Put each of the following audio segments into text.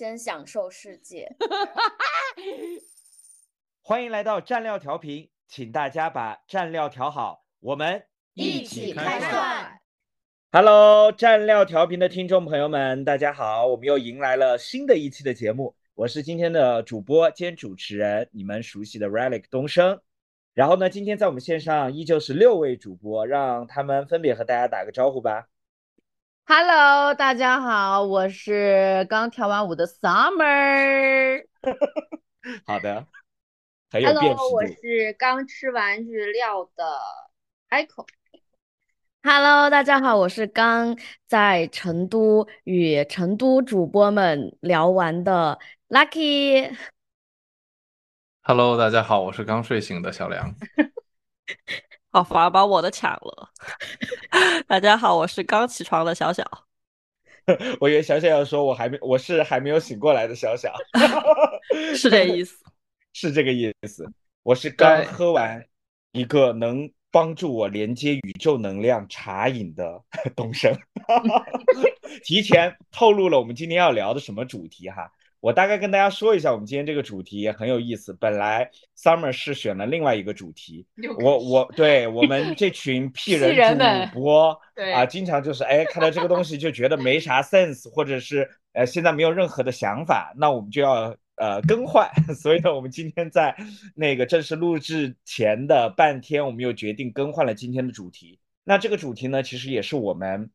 先享受世界。欢迎来到蘸料调频，请大家把蘸料调好，我们一起开涮。Hello，蘸料调频的听众朋友们，大家好，我们又迎来了新的一期的节目，我是今天的主播兼主持人，你们熟悉的 Relic 东升。然后呢，今天在我们线上依旧是六位主播，让他们分别和大家打个招呼吧。Hello，大家好，我是刚跳完舞的 Summer。好的，很有辨识 Hello，我。是刚吃完日料的 Echo。Hello，大家好，我是刚在成都与成都主播们聊完的 Lucky。Hello，大家好，我是刚睡醒的小梁。好，反而把我的抢了。大家好，我是刚起床的小小。我以为小小要说，我还没，我是还没有醒过来的小小，是这意思，是这个意思。我是刚喝完一个能帮助我连接宇宙能量茶饮的东升，提前透露了我们今天要聊的什么主题哈。我大概跟大家说一下，我们今天这个主题也很有意思。本来 Summer 是选了另外一个主题，我我对我们这群 屁人主播对啊，经常就是哎看到这个东西就觉得没啥 sense，或者是呃现在没有任何的想法，那我们就要呃更换。所以呢，我们今天在那个正式录制前的半天，我们又决定更换了今天的主题。那这个主题呢，其实也是我们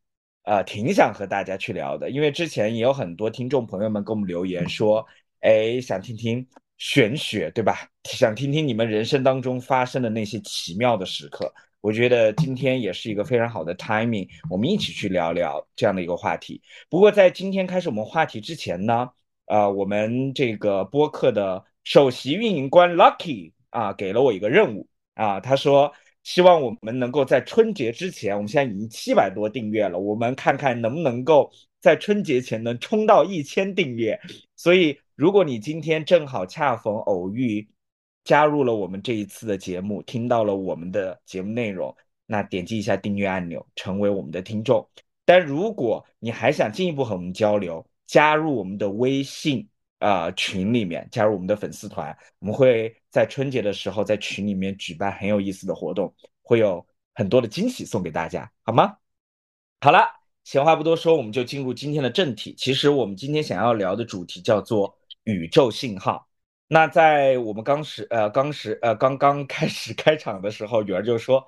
呃挺想和大家去聊的，因为之前也有很多听众朋友们给我们留言说，哎，想听听玄学，对吧？想听听你们人生当中发生的那些奇妙的时刻。我觉得今天也是一个非常好的 timing，我们一起去聊聊这样的一个话题。不过在今天开始我们话题之前呢，呃，我们这个播客的首席运营官 Lucky 啊，给了我一个任务啊，他说希望我们能够在春节之前，我们现在已经七百多订阅了，我们看看能不能够在春节前能冲到一千订阅。所以，如果你今天正好恰逢偶遇，加入了我们这一次的节目，听到了我们的节目内容，那点击一下订阅按钮，成为我们的听众。但如果你还想进一步和我们交流，加入我们的微信呃群里面，加入我们的粉丝团，我们会在春节的时候在群里面举办很有意思的活动，会有很多的惊喜送给大家，好吗？好了，闲话不多说，我们就进入今天的正题。其实我们今天想要聊的主题叫做宇宙信号。那在我们刚时呃刚时呃刚刚开始开场的时候，雨儿就说：“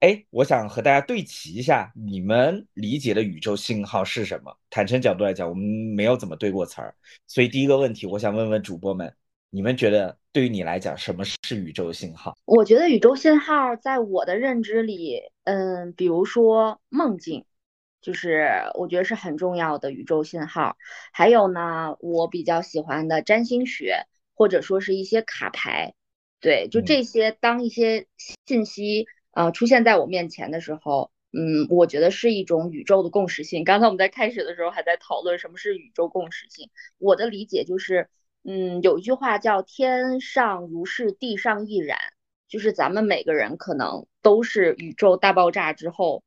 哎，我想和大家对齐一下，你们理解的宇宙信号是什么？”坦诚角度来讲，我们没有怎么对过词儿，所以第一个问题，我想问问主播们，你们觉得对于你来讲，什么是宇宙信号？我觉得宇宙信号在我的认知里，嗯，比如说梦境，就是我觉得是很重要的宇宙信号。还有呢，我比较喜欢的占星学，或者说是一些卡牌，对，就嗯这些，当一些信息呃出现在我面前的时候。嗯，我觉得是一种宇宙的共识性。刚才我们在开始的时候还在讨论什么是宇宙共识性。我的理解就是，嗯，有一句话叫“天上如是，地上亦然”，就是咱们每个人可能都是宇宙大爆炸之后，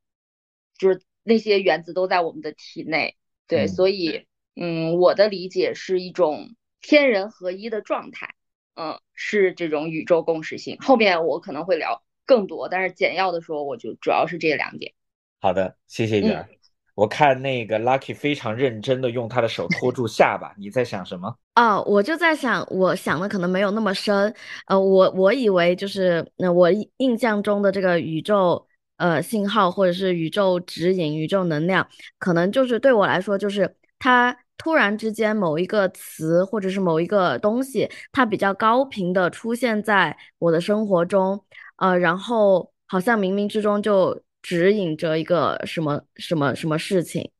就是那些原子都在我们的体内。对，嗯所以，嗯，我的理解是一种天人合一的状态。嗯，是这种宇宙共识性。后面我可能会聊更多，但是简要的说，我就主要是这两点。好的，谢谢雨儿。我看那个 Lucky 非常认真的用他的手托住下巴，你在想什么？哦，我就在想，我想的可能没有那么深。呃，我我以为就是，呃，我印印象中的这个宇宙呃信号或者是宇宙指引、宇宙能量，可能就是对我来说，就是它突然之间某一个词或者是某一个东西，它比较高频的出现在我的生活中，呃，然后好像冥冥之中就指引着一个什么什么什么事情，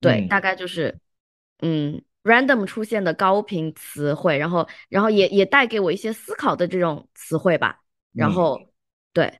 对，嗯。大概就是，嗯，random 出现的高频词汇，然后然后也也带给我一些思考的这种词汇吧，然嗯。后对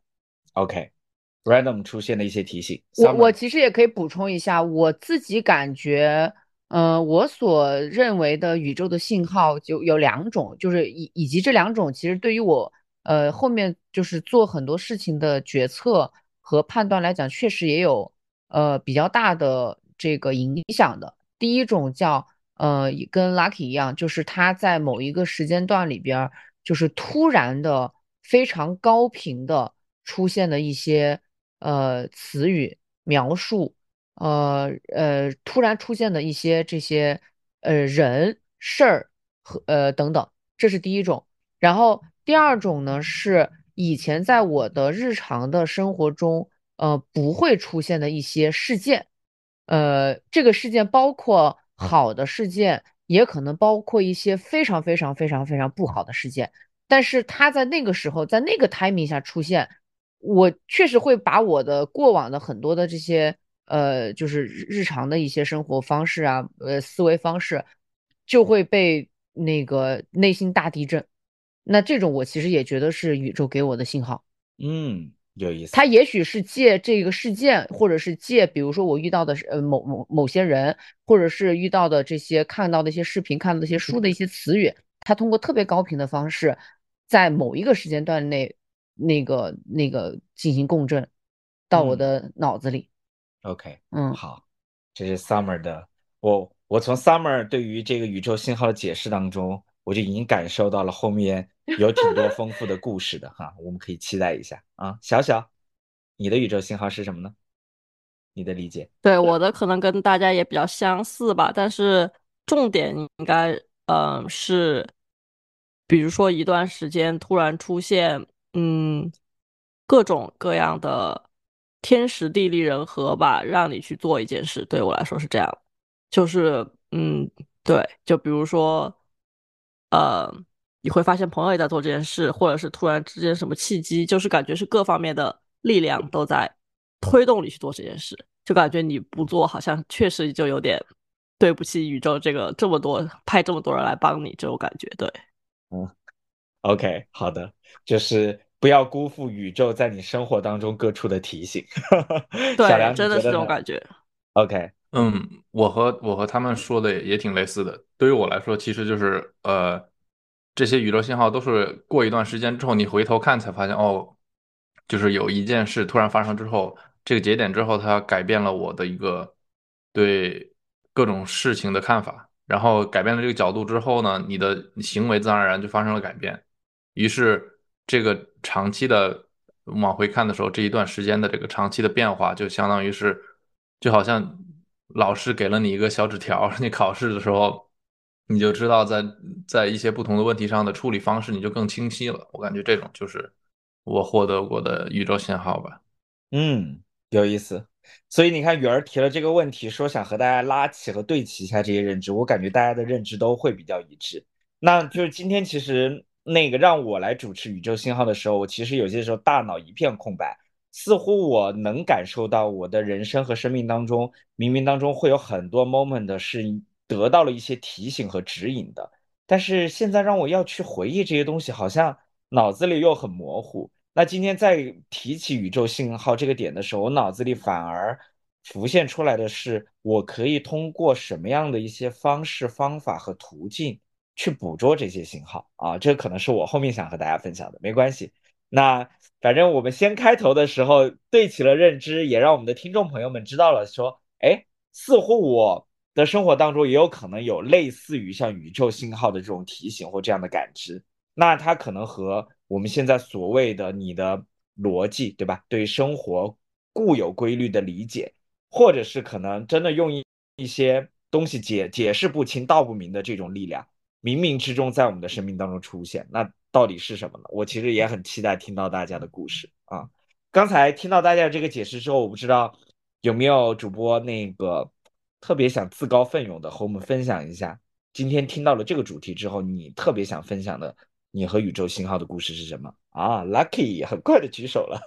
，OK，random 出现的一些提醒。我我其实也可以补充一下，我自己感觉，呃，我所认为的宇宙的信号就有两种，就是以以及这两种其实对于我，呃，后面就是做很多事情的决策和判断来讲，确实也有呃比较大的这个影响的。第一种叫呃，跟 Lucky 一样，就是他在某一个时间段里边，就是突然的非常高频的出现的一些呃词语描述，呃呃，突然出现的一些这些呃人事儿和呃等等，这是第一种。然后第二种呢是以前在我的日常的生活中，呃不会出现的一些事件，呃，这个事件包括好的事件，也可能包括一些非常非常非常非常不好的事件。但是它在那个时候，在那个 timing 下出现，我确实会把我的过往的很多的这些呃，就是日常的一些生活方式啊，呃，思维方式，就会被那个内心大地震。那这种我其实也觉得是宇宙给我的信号。嗯，有意思。他也许是借这个事件，或者是借，比如说我遇到的是呃某某某些人，或者是遇到的这些看到的一些视频、看到的一些书的一些词语，他通过特别高频的方式，在某一个时间段内，那个那个进行共振到我的脑子里。OK，嗯，好，这是 Summer 的，我我从 Summer 对于这个宇宙信号的解释当中，我就已经感受到了后面 有挺多丰富的故事的哈，我们可以期待一下啊。小小，你的宇宙信号是什么呢？你的理解？对，我的可能跟大家也比较相似吧，但是重点应该，嗯、是，比如说一段时间突然出现，嗯，各种各样的天时地利人和吧，让你去做一件事。对我来说是这样，就是，嗯，对，就比如说，呃，你会发现朋友也在做这件事，或者是突然之间什么契机，就是感觉是各方面的力量都在推动你去做这件事，就感觉你不做，好像确实就有点对不起宇宙这个这么多派这么多人来帮你这种感觉。对，嗯 OK，好的，就是不要辜负宇宙在你生活当中各处的提醒。对，真的是这种感觉。OK，嗯，我和我和他们说的也挺类似的。对于我来说，其实就是呃，这些宇宙信号都是过一段时间之后，你回头看才发现，哦，就是有一件事突然发生之后，这个节点之后，它改变了我的一个对各种事情的看法。然后改变了这个角度之后呢，你的行为自然而然就发生了改变。于是，这个长期的往回看的时候，这一段时间的这个长期的变化，就相当于是，就好像老师给了你一个小纸条，你考试的时候，你就知道在在一些不同的问题上的处理方式，你就更清晰了。我感觉这种就是我获得过的宇宙信号吧。嗯，有意思。所以你看，雨儿提了这个问题，说想和大家拉起和对齐一下这些认知，我感觉大家的认知都会比较一致。那就是今天其实那个让我来主持宇宙信号的时候，我其实有些时候大脑一片空白，似乎我能感受到我的人生和生命当中，冥冥当中会有很多 moment 是得到了一些提醒和指引的。但是现在让我要去回忆这些东西，好像脑子里又很模糊。那今天在提起宇宙信号这个点的时候，我脑子里反而浮现出来的是，我可以通过什么样的一些方式、方法和途径去捕捉这些信号啊？这可能是我后面想和大家分享的，没关系。那反正我们先开头的时候对齐了认知，也让我们的听众朋友们知道了，说，哎，似乎我的生活当中也有可能有类似于像宇宙信号的这种提醒或这样的感知。那它可能和我们现在所谓的你的逻辑，对吧？对生活固有规律的理解，或者是可能真的用一一些东西解解释不清、道不明的这种力量，冥冥之中在我们的生命当中出现。那到底是什么呢？我其实也很期待听到大家的故事啊。刚才听到大家这个解释之后，我不知道有没有主播那个特别想自告奋勇的和我们分享一下，今天听到了这个主题之后，你特别想分享的。你和宇宙信号的故事是什么啊？Lucky 很快的举手了，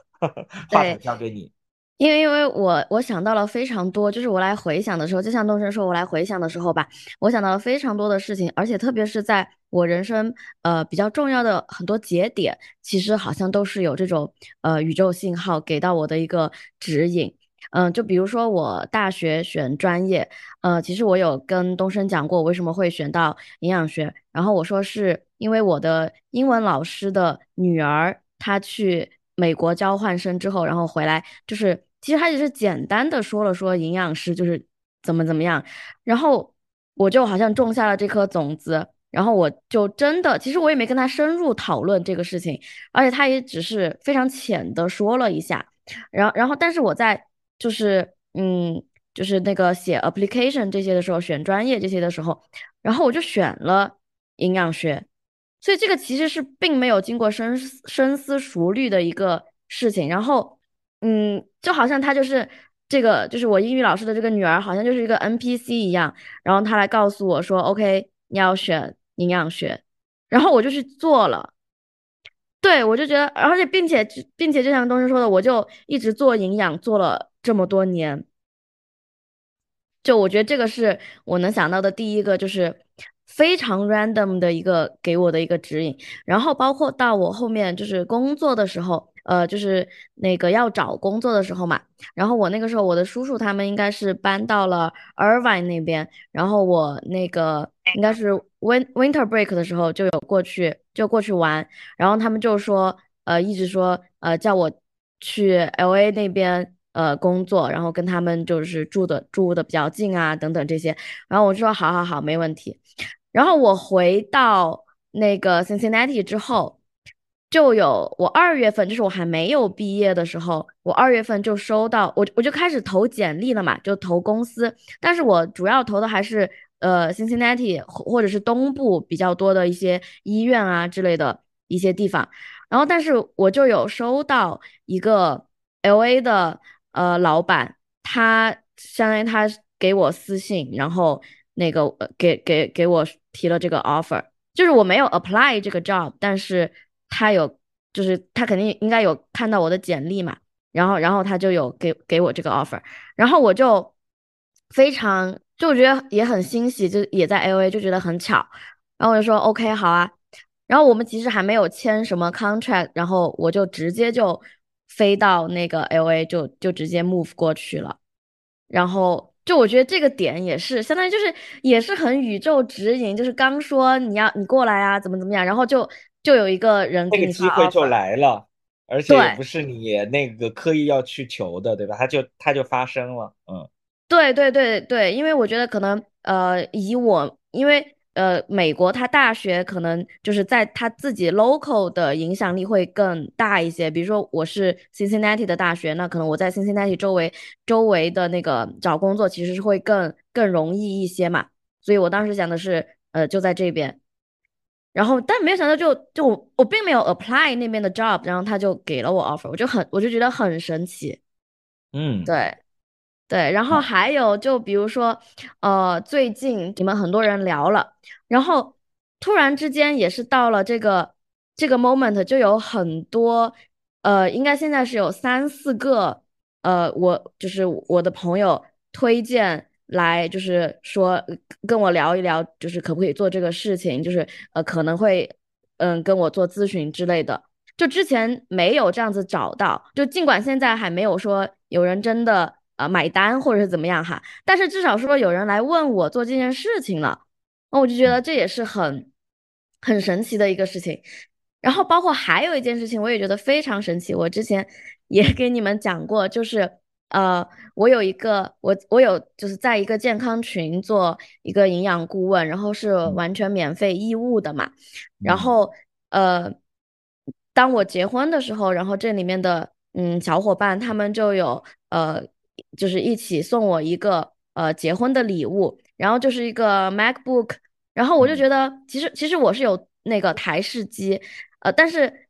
话筒交给你。因为因为我我想到了非常多，就是我来回想的时候，就像东升说，我来回想的时候吧，我想到了非常多的事情，而且特别是在我人生呃比较重要的很多节点，其实好像都是有这种呃宇宙信号给到我的一个指引。嗯、就比如说我大学选专业，呃，其实我有跟东升讲过我为什么会选到营养学，然后我说是因为我的英文老师的女儿她去美国交换生之后，然后回来就是。其实他只是简单的说了说营养师就是怎么怎么样，然后我就好像种下了这颗种子，然后我就真的，其实我也没跟他深入讨论这个事情，而且他也只是非常浅的说了一下，然后然后但是我在就是嗯就是那个写 application 这些的时候，选专业这些的时候，然后我就选了营养学，所以这个其实是并没有经过深深思熟虑的一个事情，然后嗯就好像他就是。这个就是我英语老师的这个女儿，好像就是一个 NPC 一样，然后她来告诉我说：“OK，你要选营养学。”然后我就去做了。对我就觉得，而且并且并且就像东升说的，我就一直做营养做了这么多年。就我觉得这个是我能想到的第一个，就是非常 random 的一个给我的一个指引。然后包括到我后面就是工作的时候。呃，就是那个要找工作的时候嘛，然后我那个时候我的叔叔他们应该是搬到了 Irvine 那边，然后我那个应该是 Win Winter Break 的时候就有过去就过去玩，然后他们就说呃一直说呃叫我去 LA 那边呃工作，然后跟他们就是住的住的比较近啊等等这些，然后我就说好好好没问题，然后我回到那个 Cincinnati 之后。就有我二月份，就是我还没有毕业的时候，我二月份就收到我我就开始投简历了嘛，就投公司，但是我主要投的还是呃 Cincinnati 或者是东部比较多的一些医院啊之类的一些地方，然后但是我就有收到一个 LA 的呃老板，他相当于他给我私信，然后那个给给给我提了这个 offer，就是我没有 apply 这个 job，但是。他有，就是他肯定应该有看到我的简历嘛，然后，然后他就有给给我这个 offer，然后我就非常就觉得也很欣喜，就也在 LA 就觉得很巧，然后我就说 OK 好啊，然后我们其实还没有签什么 contract，然后我就直接就飞到那个 LA 就就直接 move 过去了，然后就我觉得这个点也是相当于就是也是很宇宙指引，就是刚说你要你过来啊，怎么怎么样，然后就。就有一个人，这个机会就来了，而且也不是你那个刻意要去求的，对吧？他就他就发生了，嗯，对对对对，因为我觉得可能呃，以我因为呃，美国他大学可能就是在他自己 local 的影响力会更大一些。比如说我是 Cincinnati 的大学，那可能我在 Cincinnati 周围周围的那个找工作其实是会更更容易一些嘛。所以我当时想的是，呃，就在这边。然后，但没有想到，就就我我并没有 apply 那边的 job，然后他就给了我 offer，我就很我就觉得很神奇，嗯，对对。然后还有就比如说，呃，最近你们很多人聊了，然后突然之间也是到了这个这个 moment，就有很多呃，应该现在是有三四个呃，我就是我的朋友推荐。来就是说跟我聊一聊，就是可不可以做这个事情，就是呃可能会嗯跟我做咨询之类的。就之前没有这样子找到，就尽管现在还没有说有人真的呃买单或者是怎么样哈，但是至少说有人来问我做这件事情了，那我就觉得这也是很很神奇的一个事情。然后包括还有一件事情，我也觉得非常神奇，我之前 也给你们讲过，就是。呃，我有一个，我我有就是在一个健康群做一个营养顾问，然后是完全免费义务的嘛。然后呃，当我结婚的时候，然后这里面的嗯小伙伴他们就有呃，就是一起送我一个呃结婚的礼物，然后就是一个 MacBook，然后我就觉得其实其实我是有那个台式机，呃，但是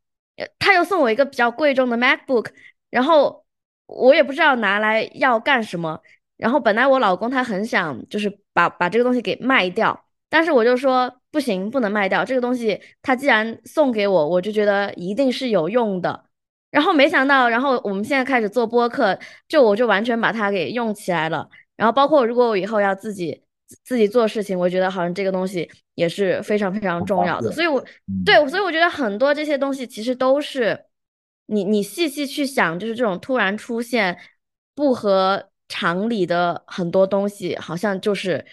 他又送我一个比较贵重的 MacBook，然后。我也不知道拿来要干什么，然后本来我老公他很想就是把把这个东西给卖掉，但是我就说不行，不能卖掉这个东西，他既然送给我，我就觉得一定是有用的。然后没想到，然后我们现在开始做播客，就我就完全把它给用起来了。然后包括如果我以后要自己自己做事情，我觉得好像这个东西也是非常非常重要的。所以，我对，所以我觉得很多这些东西其实都是。你你细细去想，就是这种突然出现不合常理的很多东西，好像就是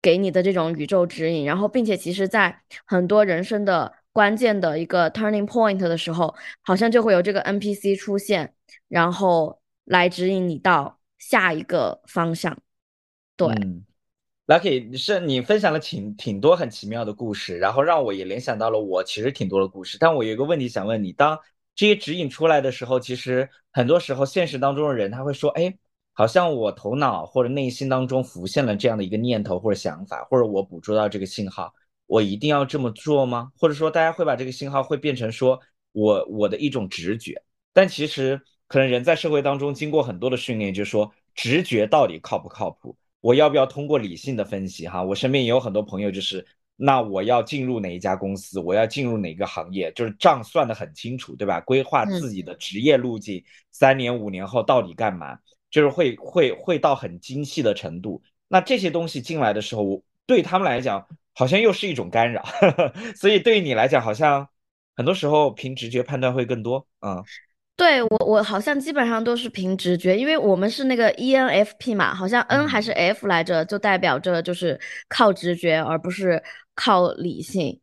给你的这种宇宙指引。然后，并且其实，在很多人生的关键的一个 turning point 的时候，好像就会有这个 NPC 出现，然后来指引你到下一个方向。对，Lucky 是你分享了挺挺多很奇妙的故事，然后让我也联想到了我其实挺多的故事。但我有一个问题想问你：当这些指引出来的时候，其实很多时候现实当中的人他会说，哎，好像我头脑或者内心当中浮现了这样的一个念头或者想法，或者我捕捉到这个信号，我一定要这么做吗？或者说大家会把这个信号会变成说我我的一种直觉？但其实可能人在社会当中经过很多的训练，就是说直觉到底靠不靠谱？我要不要通过理性的分析？哈，我身边也有很多朋友，就是那我要进入哪一家公司，我要进入哪个行业，就是账算得很清楚，对吧？规划自己的职业路径，三年五年后到底干嘛，就是会会会到很精细的程度。那这些东西进来的时候，对他们来讲好像又是一种干扰，所以对于你来讲，好像很多时候凭直觉判断会更多，嗯。对我，我好像基本上都是凭直觉，因为我们是那个 ENFP 嘛，好像 N 还是 F 来着，就代表着就是靠直觉，而不是靠理性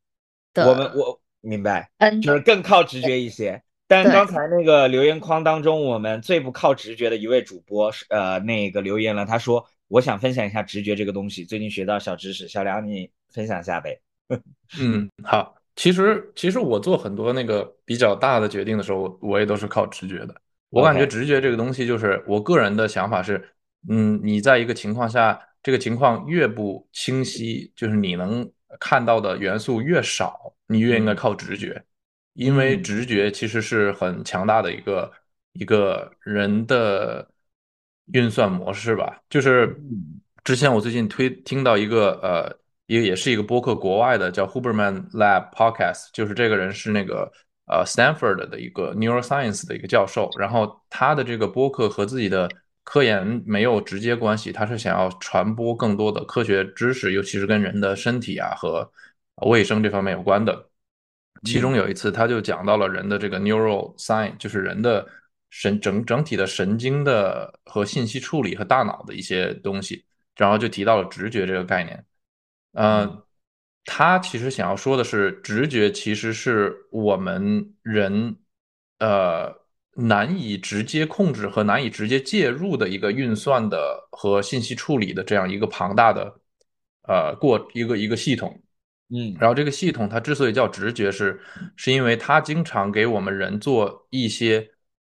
的。我们我明白，N 就是更靠直觉一些。但刚才那个留言框当中，我们最不靠直觉的一位主播是呃那个留言了，他说我想分享一下直觉这个东西，最近学到小知识，小梁你分享一下呗。嗯，好。其实，其实我做很多那个比较大的决定的时候，我也都是靠直觉的。我感觉直觉这个东西，就是我个人的想法是，嗯，你在一个情况下，这个情况越不清晰，就是你能看到的元素越少，你越应该靠直觉，因为直觉其实是很强大的一个一个人的运算模式吧。就是之前我最近推听到一个呃。一个也是一个播客，国外的叫 Huberman Lab Podcast，就是这个人是那个呃 Stanford 的一个 neuroscience 的一个教授，然后他的这个播客和自己的科研没有直接关系，他是想要传播更多的科学知识，尤其是跟人的身体啊和卫生这方面有关的。其中有一次他就讲到了人的这个 neural science，就是人的神整整体的神经的和信息处理和大脑的一些东西，然后就提到了直觉这个概念。呃，他其实想要说的是，直觉其实是我们人呃难以直接控制和难以直接介入的一个运算的和信息处理的这样一个庞大的呃过一个一个系统。嗯，然后这个系统它之所以叫直觉，是是因为它经常给我们人做一些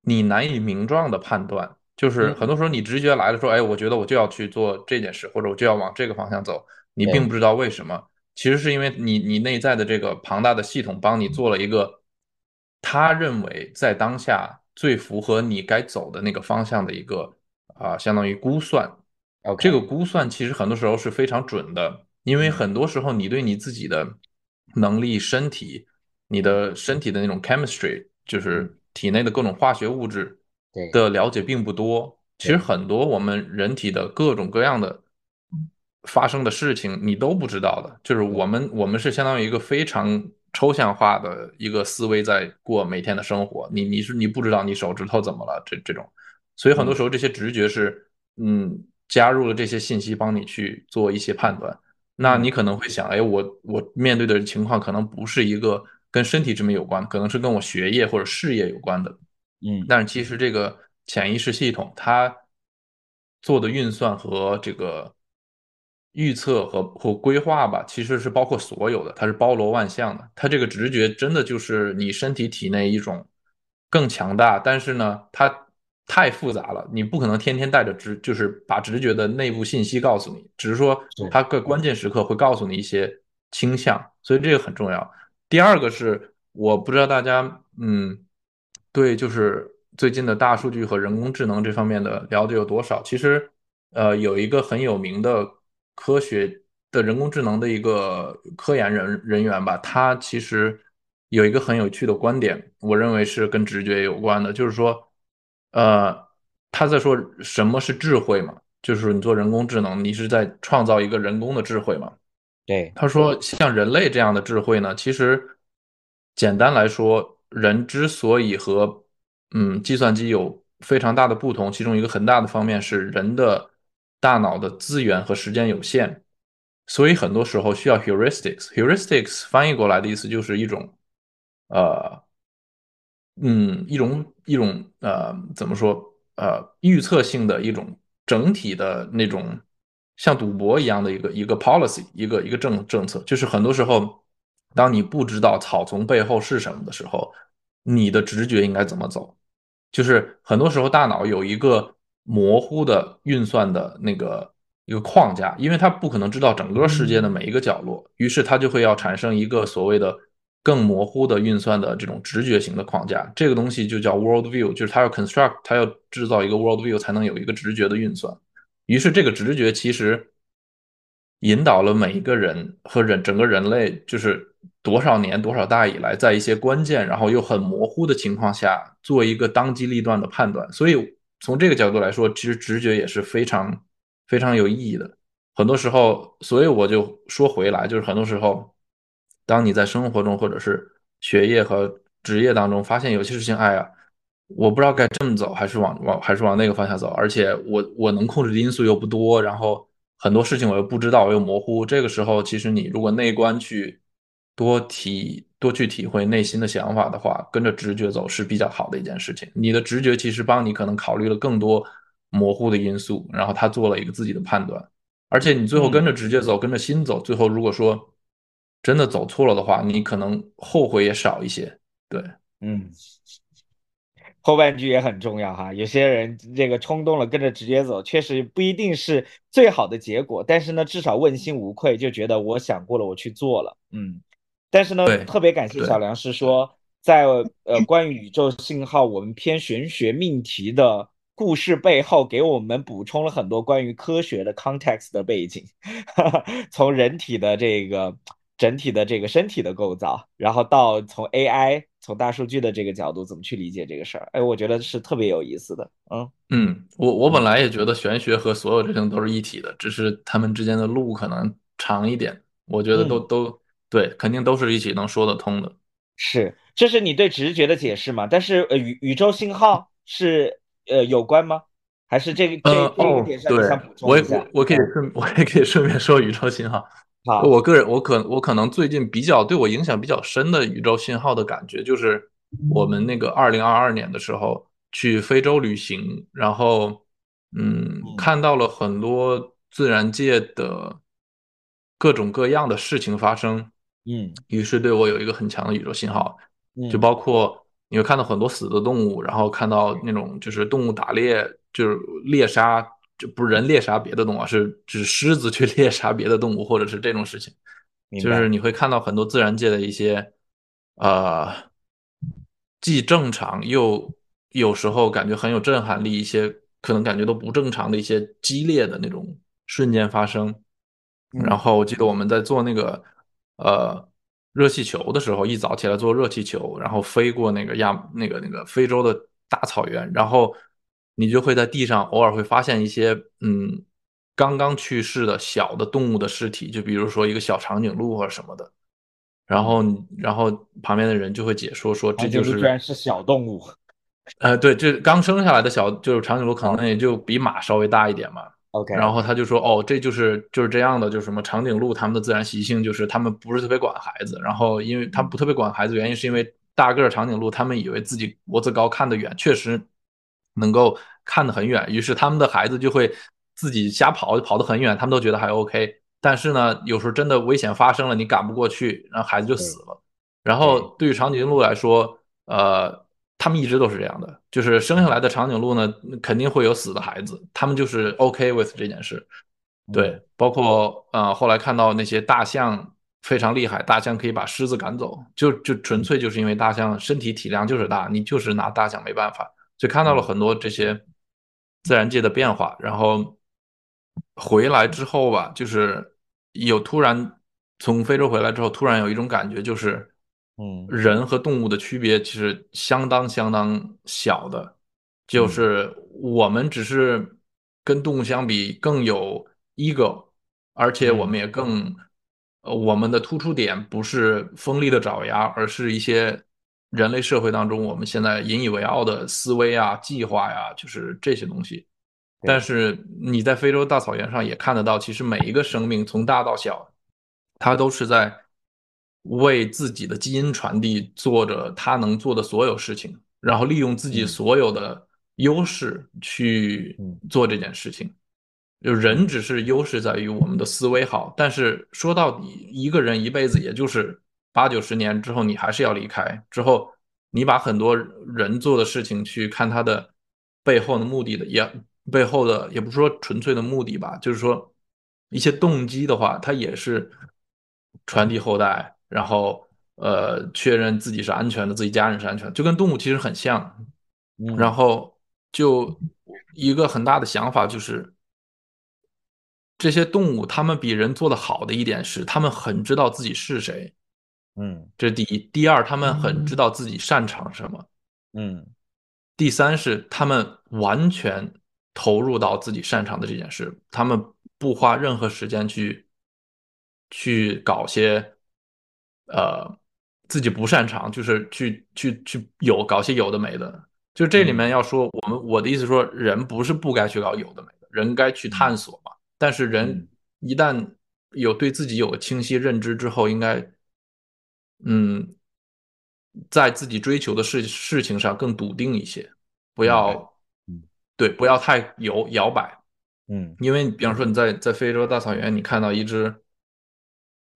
你难以名状的判断，就是很多时候你直觉来了说，哎，我觉得我就要去做这件事，或者我就要往这个方向走。你并不知道为什么，其实是因为你你内在的这个庞大的系统帮你做了一个他认为在当下最符合你该走的那个方向的一个啊，相当于估算。这个估算其实很多时候是非常准的，因为很多时候你对你自己的能力、身体、你的身体的那种 chemistry，就是体内的各种化学物质的了解并不多。其实很多我们人体的各种各样的。发生的事情你都不知道的，就是我们我们是相当于一个非常抽象化的一个思维在过每天的生活。你你是你不知道你手指头怎么了这这种，所以很多时候这些直觉是嗯加入了这些信息帮你去做一些判断。那你可能会想，哎，我我面对的情况可能不是一个跟身体这么有关，可能是跟我学业或者事业有关的。嗯，但是其实这个潜意识系统它做的运算和这个。预测和或规划吧，其实是包括所有的，它是包罗万象的。它这个直觉真的就是你身体体内一种更强大，但是呢，它太复杂了，你不可能天天带着直，就是把直觉的内部信息告诉你，只是说它个关键时刻会告诉你一些倾向，所以这个很重要。第二个是，我不知道大家嗯，对，就是最近的大数据和人工智能这方面的了解有多少？其实，呃，有一个很有名的。科学的人工智能的一个科研人人员吧，他其实有一个很有趣的观点，我认为是跟直觉有关的，就是说，呃，他在说什么是智慧嘛？就是你做人工智能，你是在创造一个人工的智慧嘛？对，他说像人类这样的智慧呢，其实简单来说，人之所以和嗯计算机有非常大的不同，其中一个很大的方面是人的。大脑的资源和时间有限，所以很多时候需要 heuristics。heuristics 翻译过来的意思就是一种，呃，嗯，一种一种呃，怎么说？呃，预测性的一种整体的那种像赌博一样的一个一个 policy，一个一个政政策，就是很多时候，当你不知道草丛背后是什么的时候，你的直觉应该怎么走？就是很多时候大脑有一个模糊的运算的那个一个框架，因为它不可能知道整个世界的每一个角落，于是它就会要产生一个所谓的更模糊的运算的这种直觉型的框架。这个东西就叫 world view，就是它要 construct，它要制造一个 world view 才能有一个直觉的运算。于是这个直觉其实引导了每一个人和人整个人类，就是多少年多少代以来，在一些关键然后又很模糊的情况下，做一个当机立断的判断。所以从这个角度来说，其实直觉也是非常非常有意义的。很多时候，所以我就说回来，就是很多时候，当你在生活中或者是学业和职业当中发现有些事情，哎呀。我不知道该这么走，还是往往还是往那个方向走，而且我我能控制的因素又不多，然后很多事情我又不知道，我又模糊。这个时候，其实你如果内观去多体多去体会内心的想法的话，跟着直觉走是比较好的一件事情。你的直觉其实帮你可能考虑了更多模糊的因素，然后他做了一个自己的判断，而且你最后跟着直觉走，跟着心走，最后如果说真的走错了的话，你可能后悔也少一些。对，嗯。后半句也很重要哈，有些人这个冲动了，跟着直接走，确实不一定是最好的结果。但是呢，至少问心无愧，就觉得我想过了，我去做了。嗯，但是呢，特别感谢小梁是说，在呃关于宇宙信号，我们偏玄学命题的故事背后，给我们补充了很多关于科学的 context 的背景，从人体的这个。整体的这个身体的构造，然后到从 AI 从大数据的这个角度怎么去理解这个事儿，哎，我觉得是特别有意思的。嗯嗯，我我本来也觉得玄学和所有这些都是一体的，只是他们之间的路可能长一点。我觉得都都对，肯定都是一起能说得通的。是，这是你对直觉的解释嘛？但是呃，宇宇宙信号是呃有关吗？还是这个这这个点上补充一下？我我可以顺 我也可以顺便说宇宙信号。好我个人，我可我可能最近比较对我影响比较深的宇宙信号的感觉，就是我们那个二零二二年的时候去非洲旅行，然后嗯，看到了很多自然界的各种各样的事情发生，嗯，于是对我有一个很强的宇宙信号，就包括你会看到很多死的动物，然后看到那种就是动物打猎，就是猎杀。就不是人猎杀别的动物，是指狮子去 猎杀别的动物，或者是这种事情。就是你会看到很多自然界的一些，呃，既正常又有时候感觉很有震撼力，一些可能感觉都不正常的一些激烈的那种瞬间发生。然后我记得我们在做那个呃热气球的时候，一早起来做热气球，然后飞过那个亚那个那个非洲的大草原，然后。你就会在地上偶尔会发现一些嗯刚刚去世的小的动物的尸体，就比如说一个小长颈鹿或者什么的，然后然后旁边的人就会解说说这就是居然是小动物，呃对，这刚生下来的小就是长颈鹿可能也就比马稍微大一点嘛，OK，然后他就说哦这就是就是这样的，就是什么长颈鹿它们的自然习性就是它们不是特别管孩子，然后因为它们不特别管孩子，原因是因为大个长颈鹿它们以为自己脖子高看得远，确实。能够看得很远，于是他们的孩子就会自己瞎跑，跑得很远，他们都觉得还 OK。但是呢，有时候真的危险发生了，你赶不过去，然后孩子就死了。然后对于长颈鹿来说，呃，他们一直都是这样的，就是生下来的长颈鹿呢，肯定会有死的孩子，他们就是 OK with 这件事。对，包括呃，后来看到那些大象非常厉害，大象可以把狮子赶走，就就纯粹就是因为大象身体体量就是大，你就是拿大象没办法。就看到了很多这些自然界的变化，然后回来之后吧，就是有突然从非洲回来之后，突然有一种感觉，就是，嗯，人和动物的区别其实相当相当小的，就是我们只是跟动物相比更有 ego，而且我们也更，呃，我们的突出点不是锋利的爪牙，而是一些。人类社会当中，我们现在引以为傲的思维啊、计划呀，就是这些东西。但是你在非洲大草原上也看得到，其实每一个生命从大到小，它都是在为自己的基因传递做着他能做的所有事情，然后利用自己所有的优势去做这件事情。就人只是优势在于我们的思维好，但是说到底，一个人一辈子也就是八九十年之后，你还是要离开。之后，你把很多人做的事情去看他的背后的目的的，也背后的也不是说纯粹的目的吧，就是说一些动机的话，他也是传递后代，然后呃确认自己是安全的，自己家人是安全的，就跟动物其实很像。然后就一个很大的想法就是。这些动物，它们比人做的好的一点是，它们很知道自己是谁，嗯，这是第一。第二，他们很知道自己擅长什么，嗯。第三是，他们完全投入到自己擅长的这件事，他们不花任何时间去去搞些呃自己不擅长，就是去去去有搞些有的没的。就这里面要说，我们我的意思说，人不是不该去搞有的没的，人该去探索嘛。但是人一旦有对自己有清晰认知之后，应该，嗯，在自己追求的事事情上更笃定一些，不要，对，不要太摇摇摆，嗯，因为比方说你在在非洲大草原，你看到一只，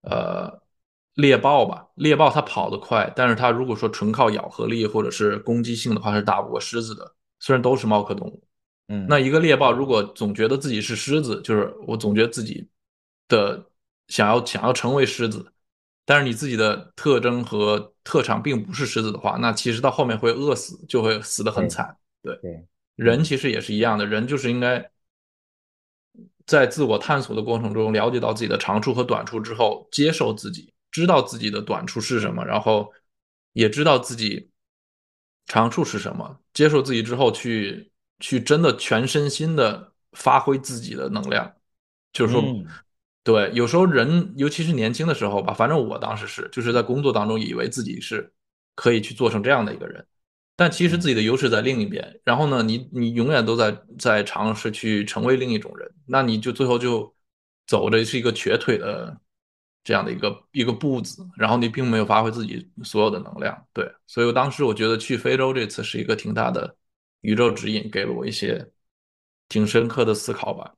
呃，猎豹吧，猎豹它跑得快，但是它如果说纯靠咬合力或者是攻击性的话，是打不过狮子的，虽然都是猫科动物。嗯，那一个猎豹如果总觉得自己是狮子，就是我总觉得自己的想要想要成为狮子，但是你自己的特征和特长并不是狮子的话，那其实到后面会饿死，就会死得很惨。对对，人其实也是一样的，人就是应该在自我探索的过程中了解到自己的长处和短处之后，接受自己，知道自己的短处是什么，然后也知道自己长处是什么，接受自己之后去。去真的全身心的发挥自己的能量，就是说，对，有时候人尤其是年轻的时候吧，反正我当时是，就是在工作当中以为自己是可以去做成这样的一个人，但其实自己的优势在另一边。然后呢，你你永远都在在尝试去成为另一种人，那你就最后就走的是一个瘸腿的这样的一个一个步子，然后你并没有发挥自己所有的能量。对，所以我当时我觉得去非洲这次是一个挺大的。宇宙指引给了我一些挺深刻的思考吧，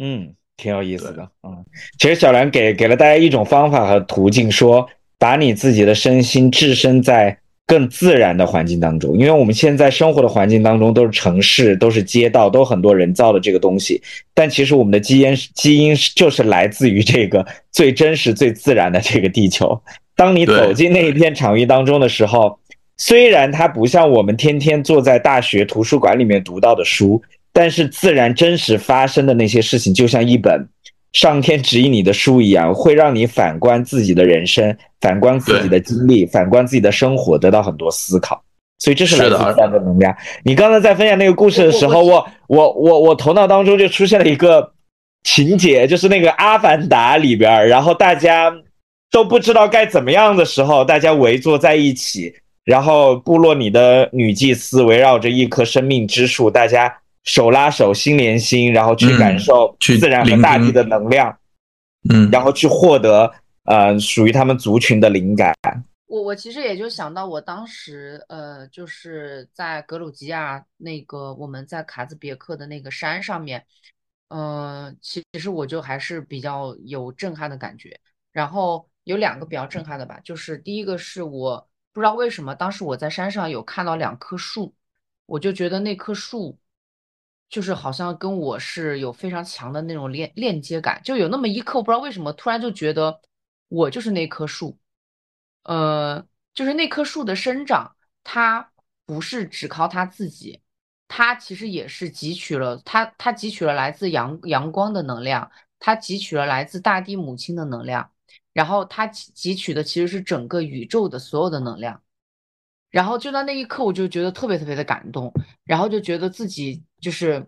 嗯，挺有意思的，嗯，其实小兰给给了大家一种方法和途径，说把你自己的身心置身在更自然的环境当中，因为我们现在生活的环境当中都是城市，都是街道，都很多人造的这个东西，但其实我们的基因基因就是来自于这个最真实、最自然的这个地球。当你走进那一片场域当中的时候。虽然它不像我们天天坐在大学图书馆里面读到的书，但是自然真实发生的那些事情，就像一本上天指引你的书一样，会让你反观自己的人生，反观自己的经历，反观自己的生活，得到很多思考。所以这是来自自然的能量。你刚才在分享那个故事的时候，我我我我头脑当中就出现了一个情节，就是那个《阿凡达》里边，然后大家都不知道该怎么样的时候，大家围坐在一起。然后部落里的女祭司围绕着一棵生命之树，大家手拉手、心连心，然后去感受自然和大地的能量，嗯，然后去获得呃属于他们族群的灵感。我我其实也就想到，我当时呃就是在格鲁吉亚那个我们在卡兹别克的那个山上面，嗯，其实我就还是比较有震撼的感觉。然后有两个比较震撼的吧，就是第一个是我。不知道为什么，当时我在山上有看到两棵树，我就觉得那棵树就是好像跟我是有非常强的那种链链接感，就有那么一刻，我不知道为什么突然就觉得我就是那棵树，呃，就是那棵树的生长，它不是只靠它自己，它其实也是汲取了它，它汲取了来自阳阳光的能量，它汲取了来自大地母亲的能量。然后他汲取的其实是整个宇宙的所有的能量，然后就在那一刻，我就觉得特别特别的感动，然后就觉得自己就是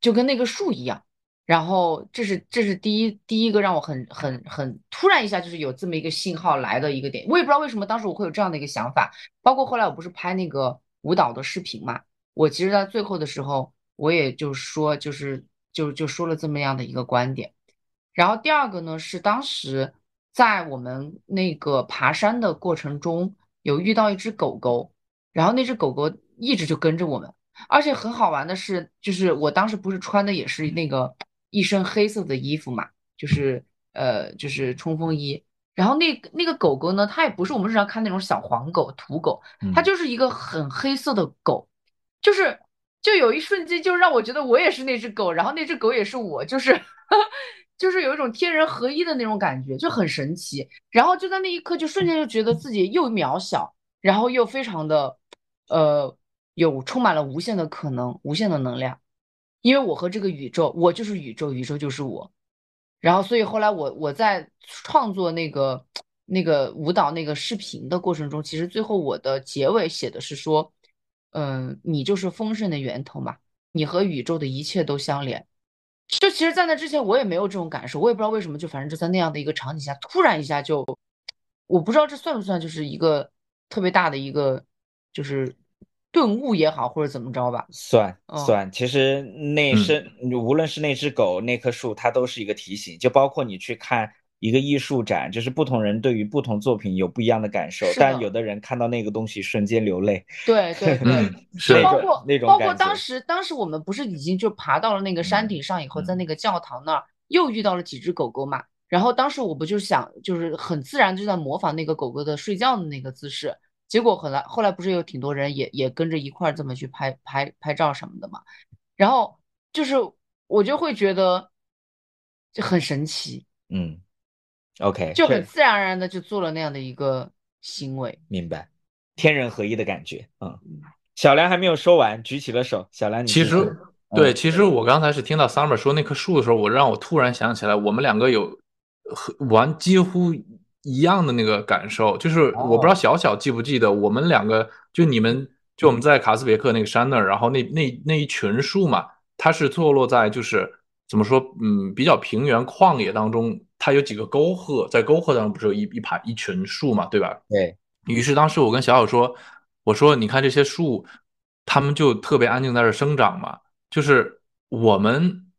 就跟那个树一样，然后这是这是第一第一个让我很很很突然一下就是有这么一个信号来的一个点，我也不知道为什么当时我会有这样的一个想法，包括后来我不是拍那个舞蹈的视频嘛，我其实在最后的时候我也就说就是就就说了这么样的一个观点，然后第二个呢是当时。在我们那个爬山的过程中，有遇到一只狗狗，然后那只狗狗一直就跟着我们，而且很好玩的是，就是我当时不是穿的也是那个一身黑色的衣服嘛，就是呃就是冲锋衣。然后那那个狗狗呢，它也不是我们日常看那种小黄狗、土狗，它就是一个很黑色的狗，就是就有一瞬间就让我觉得我也是那只狗，然后那只狗也是我，就是就是有一种天人合一的那种感觉，就很神奇。然后就在那一刻，就瞬间就觉得自己又渺小，然后又非常的呃有充满了无限的可能、无限的能量，因为我和这个宇宙，我就是宇宙，宇宙就是我。然后，所以后来我我在创作那个那个舞蹈那个视频的过程中，其实最后我的结尾写的是说，嗯，你就是丰盛的源头嘛，你和宇宙的一切都相连。就其实，在那之前我也没有这种感受，我也不知道为什么，就反正就在那样的一个场景下，突然一下就，我不知道这算不算就是一个特别大的一个就是顿悟也好，或者怎么着吧。算算，其实那是无论是那只狗、那棵树，它都是一个提醒。就包括你去看一个艺术展，就是不同人对于不同作品有不一样的感受，但有的人看到那个东西瞬间流泪。对对对，是包括那种包括当时当时我们不是已经就爬到了那个山顶上以后，在那个教堂那儿又遇到了几只狗狗嘛，然后当时我不就想就是很自然就在模仿那个狗狗的睡觉的那个姿势。结果后来后来不是有挺多人也也跟着一块儿这么去拍拍拍照什么的嘛，然后就是我就会觉得就很神奇，嗯，OK，就很自然而然的就做了那样的一个行为，明白，天人合一的感觉，嗯，小梁还没有说完，举起了手，小梁，你其实对，其实我刚才是听到 Summer 说那棵树的时候，我让我突然想起来，我们两个有和玩几乎。一样的那个感受，就是我不知道小小记不记得，我们两个就你们就我们在卡斯别克那个山那儿，然后那那那一群树嘛，它是坐落在就是怎么说，嗯，比较平原旷野当中，它有几个沟壑，在沟壑当中不是有一一排一群树嘛，对吧？对于是当时我跟小小说，我说你看这些树，它们就特别安静在这生长嘛，就是我们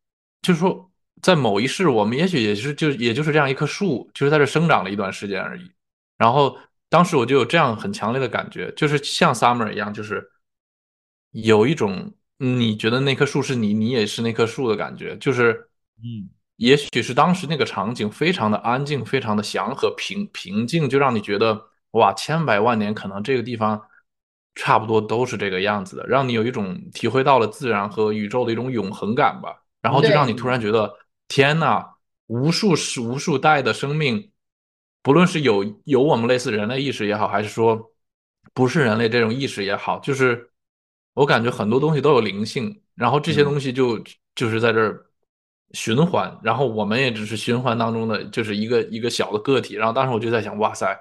就是说。在某一世，我们也许也是就也就是这样一棵树，就是在这生长了一段时间而已。然后当时我就有这样很强烈的感觉，就是像 Summer 一样，就是有一种你觉得那棵树是你，你也是那棵树的感觉。就是嗯，也许是当时那个场景非常的安静，非常的祥和平平静，就让你觉得哇，千百万年可能这个地方差不多都是这个样子的，让你有一种体会到了自然和宇宙的一种永恒感吧。然后就让你突然觉得。天呐，无数是无数代的生命，不论是有有我们类似人类意识也好，还是说不是人类这种意识也好，就是我感觉很多东西都有灵性，然后这些东西就就是在这儿循环，然后我们也只是循环当中的就是一个一个小的个体。然后当时我就在想，哇塞，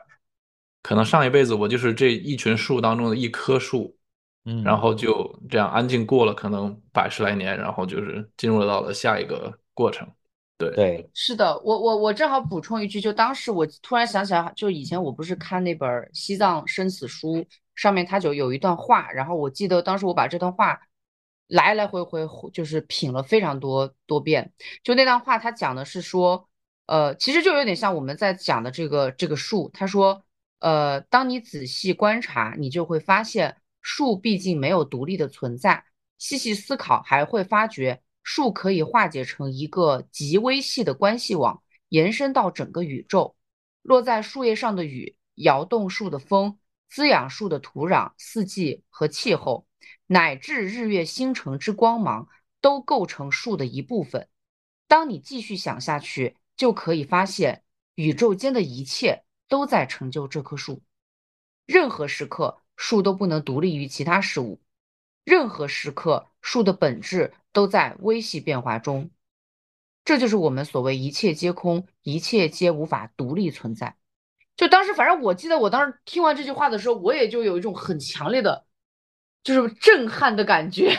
可能上一辈子我就是这一群树当中的一棵树，嗯，然后就这样安静过了可能百十来年，然后就是进入到了下一个过程。对对，是的，我我我正好补充一句，就当时我突然想起来，就以前我不是看那本《西藏生死书》，上面它就有一段话，然后我记得当时我把这段话来来回回就是品了非常多多遍。就那段话，它讲的是说，呃，其实就有点像我们在讲的这个这个树。他说，呃，当你仔细观察，你就会发现树毕竟没有独立的存在。细细思考，还会发觉。树可以化解成一个极微细的关系网，延伸到整个宇宙。落在树叶上的雨，摇动树的风，滋养树的土壤、四季和气候，乃至日月星辰之光芒，都构成树的一部分。当你继续想下去，就可以发现，宇宙间的一切都在成就这棵树。任何时刻，树都不能独立于其他事物。任何时刻，树的本质都在微细变化中，这就是我们所谓“一切皆空，一切皆无法独立存在”。就当时，反正我记得，我当时听完这句话的时候，我也就有一种很强烈的，就是震撼的感觉。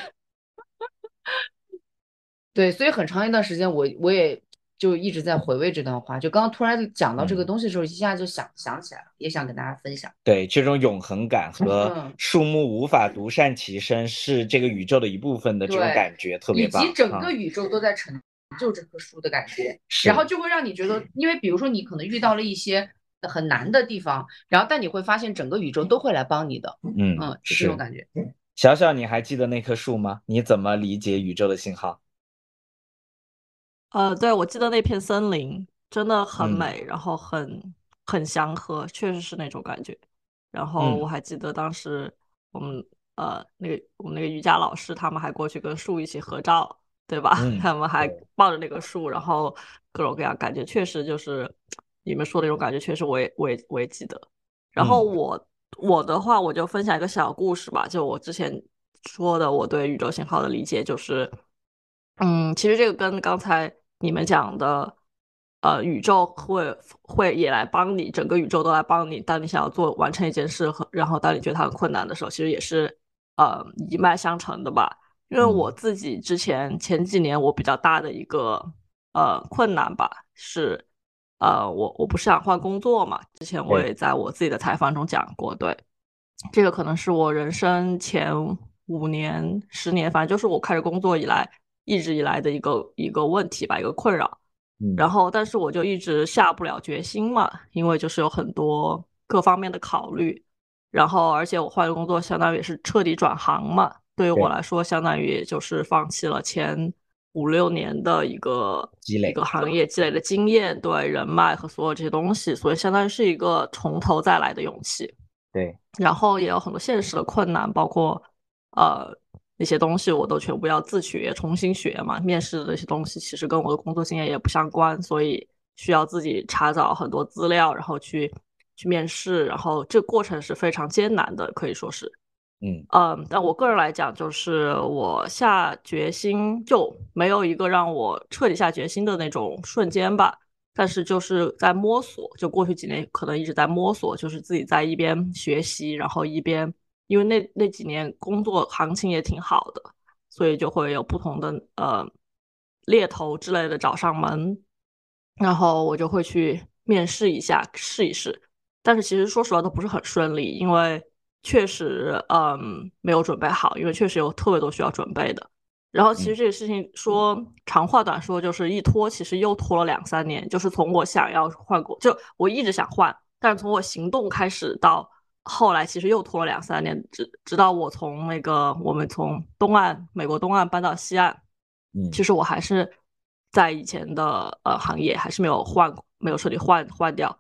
对，所以很长一段时间，我我也。就一直在回味这段话，就刚刚突然讲到这个东西的时候，一下就想想起来了，也想跟大家分享。对，这种永恒感 和树木无法独善其身，是这个宇宙的一部分的这种感觉，特别棒。以及整个宇宙都在成就这棵树的感觉，然后就会让你觉得，因为比如说你可能遇到了一些很难的地方，然后但你会发现整个宇宙都会来帮你的。嗯嗯，是这种感觉。小小，你还记得那棵树吗？你怎么理解宇宙的信号？呃，对，我记得那片森林真的很嗯美，然后很很祥和，确实是那种感觉。然后我嗯还记得当时我们呃那个我们那个瑜伽老师他们还过去跟树一起合照，对吧？嗯他们还抱着那个树，然后各种各样感觉，确实就是你们说的那种感觉，确实我也我也我也记得。然后嗯我我的话，我就分享一个小故事吧，就我之前说的，我对宇宙信号的理解就是，嗯，其实这个跟刚才你们讲的，呃，宇宙会会也来帮你，整个宇宙都来帮你。当你想要做完成一件事和，然后当你觉得它很困难的时候，其实也是呃一脉相承的吧。因为我嗯自己之前前几年我比较大的一个呃困难吧，是呃我我不是想换工作嘛，之前我也在我自己的采访中讲过，对，这个可能是我人生前五年、十年，反正就是我开始工作以来一直以来的一个一个问题吧，一个困扰。嗯然后，但是我就一直下不了决心嘛，因为就是有很多各方面的考虑。然后，而且我换个工作，相当于也是彻底转行嘛。对于我来说，相当于也就是放弃了前五六年的一个积累一个行业积累的经验、对人脉和所有这些东西，所以相当于是一个从头再来的勇气。对，然后也有很多现实的困难，包括呃那些东西我都全部要自学、重新学嘛。面试的那些东西其实跟我的工作经验也不相关，所以需要自己查找很多资料，然后去去面试，然后这个过程是非常艰难的，可以说是。嗯嗯，但我个人来讲，就是我下决心就没有一个让我彻底下决心的那种瞬间吧。但是就是在摸索，就过去几年可能一直在摸索，就是自己在一边学习，然后一边因为那那几年工作行情也挺好的，所以就会有不同的呃猎头之类的找上门，然后我就会去面试一下，试一试。但是其实说实话都不是很顺利，因为确实嗯没有准备好，因为确实有特别多需要准备的。然后其实这个事情说长话短说，就是一拖，其实又拖了两三年。就是从我想要换工，就我一直想换，但是从我行动开始到后来，其实又拖了两三年，直直到我从那个我们从东岸美国东岸搬到西岸，嗯其实我还是在以前的呃行业还是没有换，没有彻底换换掉。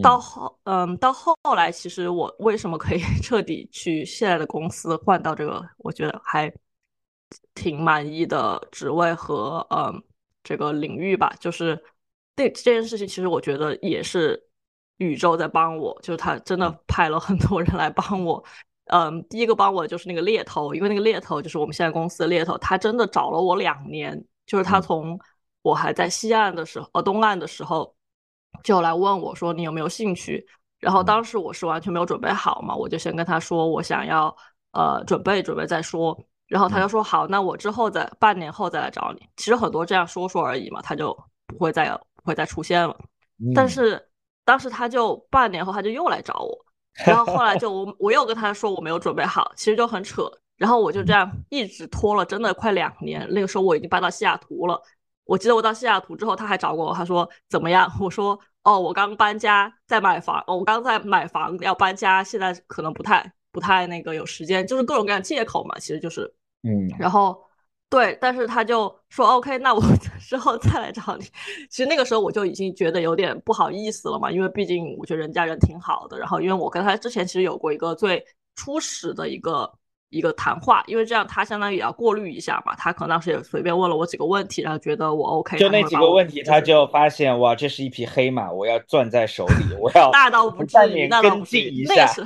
到后，嗯，到后来，其实我为什么可以 彻底去现在的公司换到这个，我觉得还挺满意的职位和嗯这个领域吧。就是这这件事情，其实我觉得也是宇宙在帮我，就是他真的派了很多人来帮我。嗯，第一个帮我的就是那个猎头，因为那个猎头就是我们现在公司的猎头，他真的找了我两年，就是他从我还在西岸的时候，呃，东岸的时候。就来问我说你有没有兴趣？然后当时我是完全没有准备好嘛，我就先跟他说我想要呃准备准备再说。然后他就说好，那我之后再半年后再来找你。其实很多这样说说而已嘛，他就不会再不会再出现了。但是当时他就半年后他就又来找我，然后后来就 我我又跟他说我没有准备好，其实就很扯。然后我就这样一直拖了，真的快两年。那个时候我已经搬到西雅图了。我记得我到西雅图之后，他还找过我，他说怎么样？我说哦，我刚搬家，在买房，哦，我刚在买房，要搬家，现在可能不太不太那个有时间，就是各种各样借口嘛，其实就是，嗯，然后对，但是他就说 OK，那我 之后再来找你。其实那个时候我就已经觉得有点不好意思了嘛，因为毕竟我觉得人家人挺好的，然后因为我跟他之前其实有过一个最初始的一个。一个谈话，因为这样他相当于也要过滤一下嘛，他可能当时也随便问了我几个问题，然后觉得我 OK，就那几个问题，他就发现哇，这是一匹黑马，我要攥在手里，我要 那倒不至于，那倒不至于，那是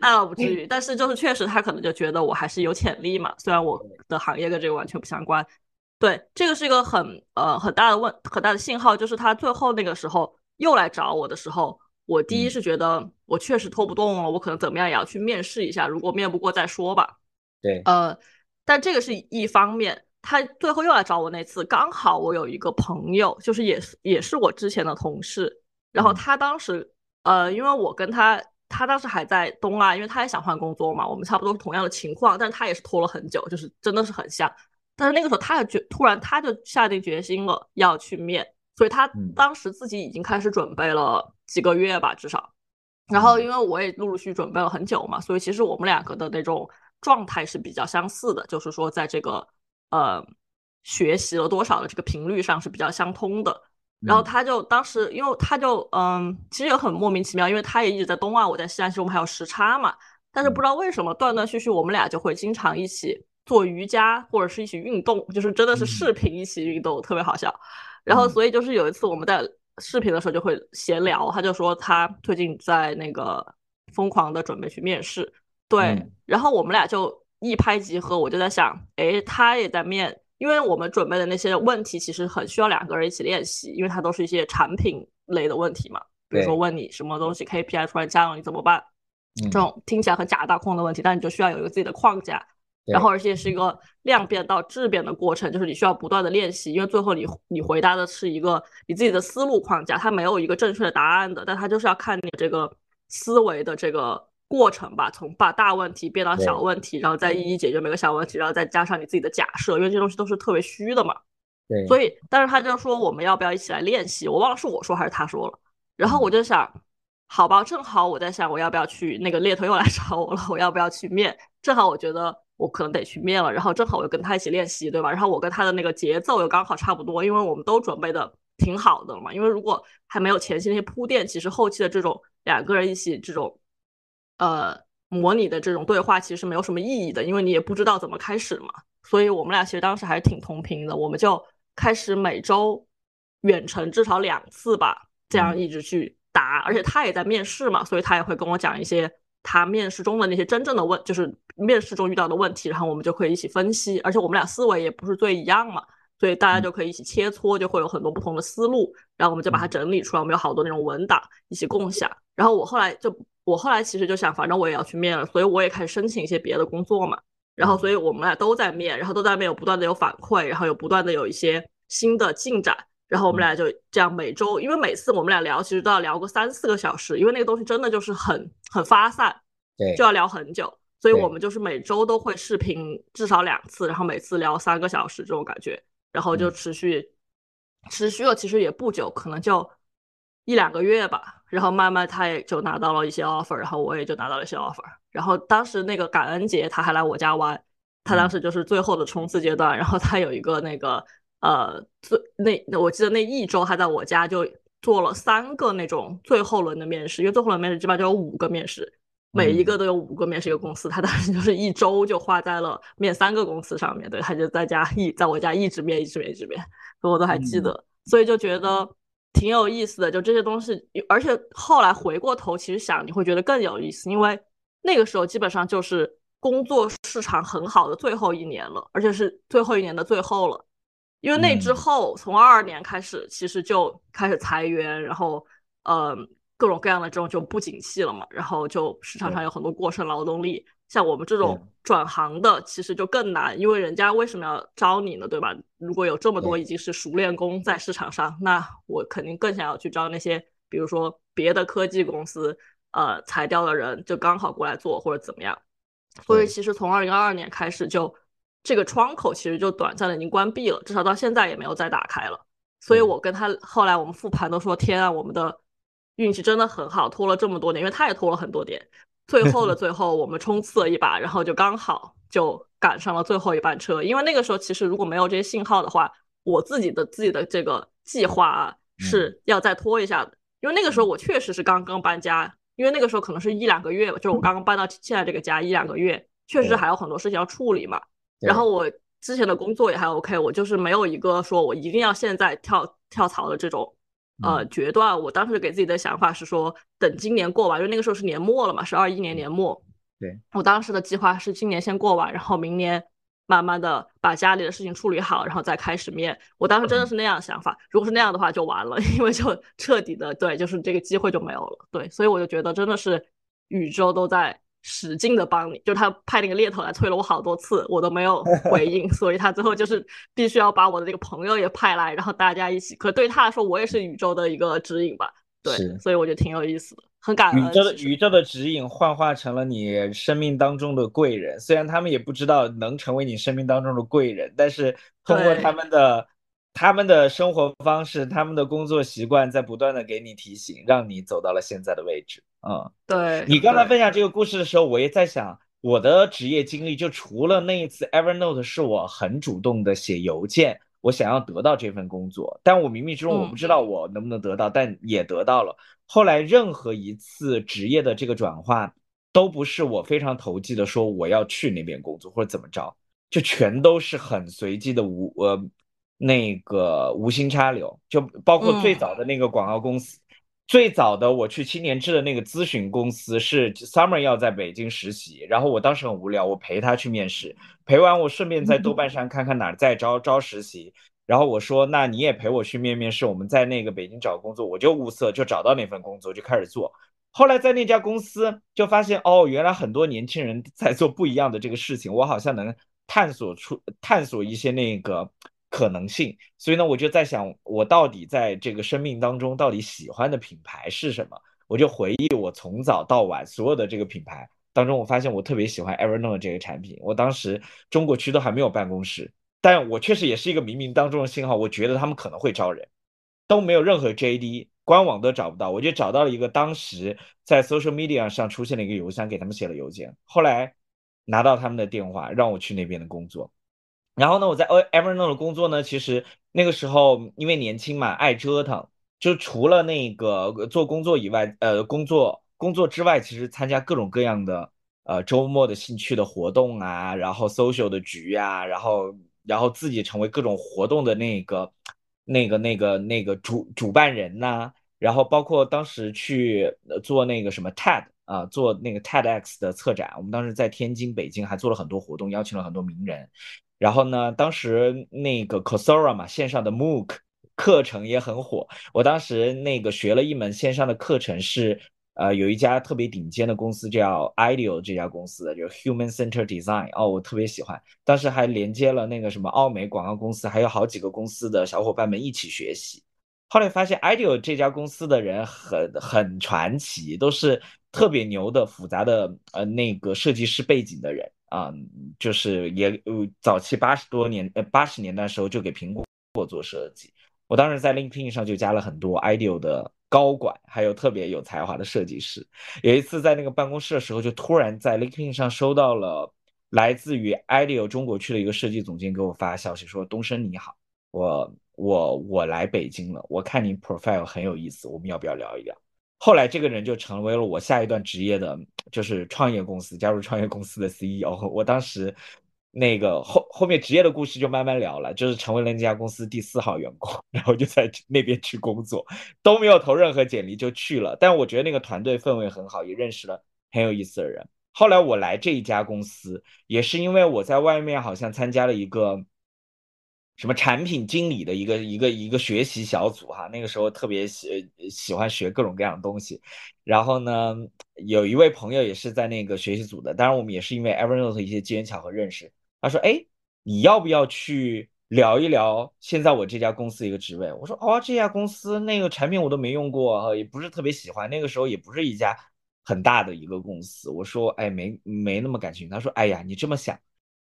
那倒不至于，但是就是确实他可能就觉得我还是有潜力嘛，虽然我的行业跟这个完全不相关，对，这个是一个很呃很大的问很大的信号，就是他最后那个时候又来找我的时候。我第一是觉得我确实拖不动了，我可能怎么样也要去面试一下，如果面不过再说吧。对，呃，但这个是一方面。他最后又来找我那次，刚好我有一个朋友，就是也是也是我之前的同事，然后他当时呃，因为我跟他，他当时还在东岸，因为他也想换工作嘛，我们差不多是同样的情况，但是他也是拖了很久，就是真的是很像。但是那个时候他也决突然他就下定决心了要去面。所以他当时自己已经开始准备了几个月吧，至少。然后因为我也陆陆续准备了很久嘛，所以其实我们两个的那种状态是比较相似的，就是说在这个呃学习了多少的这个频率上是比较相通的。然后他就当时，因为他就嗯，其实也很莫名其妙，因为他也一直在东岸，我在西岸，其实我们还有时差嘛。但是不知道为什么断断续续，我们俩就会经常一起做瑜伽，或者是一起运动，就是真的是视频一起运动，特别好笑。然后所以就是有一次我们在视频的时候就会闲聊，他就说他最近在那个疯狂的准备去面试，对，然后我们俩就一拍即合，我就在想，哎，他也在面。因为我们准备的那些问题其实很需要两个人一起练习，因为它都是一些产品类的问题嘛。比如说问你什么东西 KPI 突然降了，你怎么办？这种听起来很假大空的问题，但你就需要有一个自己的框架，然后而且是一个量变到质变的过程，就是你需要不断的练习，因为最后你你回答的是一个你自己的思路框架，它没有一个正确的答案的，但它就是要看你这个思维的这个。过程吧，从把大问题变到小问题，然后再一一解决每个小问题，然后再加上你自己的假设，因为这东西都是特别虚的嘛。对。所以，但是他就说我们要不要一起来练习？我忘了是我说还是他说了。然后我就想，好吧，正好我在想我要不要去那个猎头又来找我了，我要不要去面？正好我觉得我可能得去面了，然后正好我又跟他一起练习，对吧？然后我跟他的那个节奏又刚好差不多，因为我们都准备的挺好的嘛。因为如果还没有前期那些铺垫，其实后期的这种两个人一起这种。呃，模拟的这种对话其实没有什么意义的，因为你也不知道怎么开始嘛。所以我们俩其实当时还是挺同频的，我们就开始每周远程至少两次吧，这样一直去答。而且他也在面试嘛，所以他也会跟我讲一些他面试中的那些真正的问，就是面试中遇到的问题，然后我们就可以一起分析。而且我们俩思维也不是最一样嘛，所以大家就可以一起切磋，就会有很多不同的思路，然后我们就把它整理出来。我们有好多那种文档一起共享。然后我后来就。我后来其实就想，反正我也要去面了，所以我也开始申请一些别的工作嘛。然后，所以我们俩都在面，然后都在面，有不断的有反馈，然后有不断的有一些新的进展。然后我们俩就这样每周，因为每次我们俩聊，其实都要聊个三四个小时，因为那个东西真的就是很很发散，对，就要聊很久。所以我们就是每周都会视频至少两次，然后每次聊三个小时这种感觉，然后就持续持续了，其实也不久，可能就一两个月吧。然后慢慢他也就拿到了一些 offer，然后我也就拿到了一些 offer。然后当时那个感恩节他还来我家玩，他当时就是最后的冲刺阶段。然后他有一个那个呃最那那我记得那一周他在我家就做了三个那种最后轮的面试，因为最后轮面试基本上就有五个面试，每一个都有五个面试一个公司。他当时就是一周就花在了面三个公司上面，对，他就在家一在我家一直面一直面一直面，我都还记得，所以就觉得。挺有意思的，就这些东西，而且后来回过头其实想，你会觉得更有意思，因为那个时候基本上就是工作市场很好的最后一年了，而且是最后一年的最后了，因为那之后从二二年开始，其实就开始裁员，然后呃各种各样的这种就不景气了嘛，然后就市场上有很多过剩劳动力。像我们这种转行的，其实就更难，因为人家为什么要招你呢？对吧？如果有这么多已经是熟练工在市场上，那我肯定更想要去招那些，比如说别的科技公司，呃，裁掉的人就刚好过来做或者怎么样。所以其实从二零二二年开始，就这个窗口其实就短暂的已经关闭了，至少到现在也没有再打开了。所以我跟他后来我们复盘都说，天啊，我们的运气真的很好，拖了这么多年，因为他也拖了很多年。最后的 最后，我们冲刺了一把，然后就刚好就赶上了最后一班车。因为那个时候，其实如果没有这些信号的话，我自己的自己的这个计划啊是要再拖一下的。因为那个时候我确实是刚刚搬家，因为那个时候可能是一两个月吧，就是我刚刚搬到现在这个家一两个月，确实还有很多事情要处理嘛。然后我之前的工作也还 OK，我就是没有一个说我一定要现在跳跳槽的这种。呃，决断，我当时给自己的想法是说，等今年过完，因为那个时候是年末了嘛，是二一年年末。对我当时的计划是今年先过完，然后明年慢慢的把家里的事情处理好，然后再开始面。我当时真的是那样想法，如果是那样的话就完了，因为就彻底的对，就是这个机会就没有了。对，所以我就觉得真的是宇宙都在。使劲的帮你，就他派那个猎头来催了我好多次，我都没有 回应，所以他最后就是必须要把我的这个朋友也派来，然后大家一起。可对他来说，我也是宇宙的一个指引吧，对，所以我觉得挺有意思的，很感恩。宇宙的宇宙的指引幻化成了你生命当中的贵人，虽然他们也不知道能成为你生命当中的贵人，但是通过他们的。他们的生活方式，他们的工作习惯，在不断的给你提醒，让你走到了现在的位置。嗯，对你刚才分享这个故事的时候，我也在想，我的职业经历就除了那一次 Evernote 是我很主动的写邮件，我想要得到这份工作，但我冥冥之中我不知道我能不能得到，但也得到了。后来任何一次职业的这个转换，都不是我非常投机的说我要去那边工作或者怎么着，就全都是很随机的无呃那个无心插柳，就包括最早的那个广告公司。最早的我去青年志的那个咨询公司是 Summer 要在北京实习，然后我当时很无聊，我陪他去面试，陪完我顺便在豆瓣上看看哪儿在招招实习，然后我说那你也陪我去面面试，我们在那个北京找工作，我就物色就找到那份工作就开始做，后来在那家公司就发现哦，原来很多年轻人在做不一样的这个事情，我好像能探索出探索一些那个。可能性，所以呢，我就在想，我到底在这个生命当中到底喜欢的品牌是什么？我就回忆我从早到晚所有的这个品牌当中，我发现我特别喜欢 Evernote 这个产品。我当时中国区都还没有办公室，但我确实也是一个冥冥当中的信号，我觉得他们可能会招人，都没有任何 JD，官网都找不到，我就找到了一个当时在 social media 上出现了一个邮箱，给他们写了邮件，后来拿到他们的电话，让我去那边的工作。然后呢，我在 Evernote 的工作呢，其实那个时候因为年轻嘛，爱折腾，就除了那个做工作以外，呃，工作工作之外，其实参加各种各样的呃周末的兴趣的活动啊，然后 social 的局啊，然后然后自己成为各种活动的那个那个那个那个主主办人呐，然后包括当时去做那个什么 TED 啊，做那个 TEDx 的策展，我们当时在天津、北京还做了很多活动，邀请了很多名人。然后呢，当时那个 Coursera 嘛，线上的 MOOC 课程也很火。我当时那个学了一门线上的课程，是呃有一家特别顶尖的公司叫 IDEO 这家公司，就是 Human Center Design 哦，我特别喜欢。当时还连接了那个什么奥美广告公司，还有好几个公司的小伙伴们一起学习。后来发现 IDEO 这家公司的人很很传奇，都是特别牛的复杂的呃那个设计师背景的人。啊，就是也呃，早期八十多年呃八十年代时候就给苹果做设计。我当时在 LinkedIn 上就加了很多 IDEO 的高管，还有特别有才华的设计师。有一次在那个办公室的时候，就突然在 LinkedIn 上收到了来自于 IDEO 中国区的一个设计总监给我发消息说：“东升你好，我我我来北京了，我看你 profile 很有意思，我们要不要聊一聊？”后来这个人就成为了我下一段职业的，就是创业公司，加入创业公司的 CEO。我当时那个后后面职业的故事就慢慢聊了，就是成为了那家公司第四号员工，然后就在那边去工作，都没有投任何简历就去了。但我觉得那个团队氛围很好，也认识了很有意思的人。后来我来这一家公司，也是因为我在外面好像参加了一个。什么产品经理的一个一个一个学习小组哈，那个时候特别喜喜欢学各种各样的东西，然后呢，有一位朋友也是在那个学习组的，当然我们也是因为 Evernote 一些机缘巧合认识。他说：“哎，你要不要去聊一聊现在我这家公司一个职位？”我说：“哦，这家公司那个产品我都没用过，也不是特别喜欢。那个时候也不是一家很大的一个公司。”我说：“哎，没没那么感兴趣。”他说：“哎呀，你这么想。”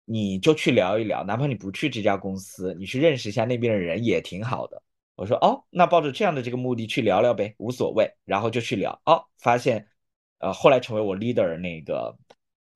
你就去聊一聊，哪怕你不去这家公司，你去认识一下那边的人也挺好的。我说哦，那抱着这样的这个目的去聊聊呗，无所谓。然后就去聊，哦，发现，呃，后来成为我 leader 那个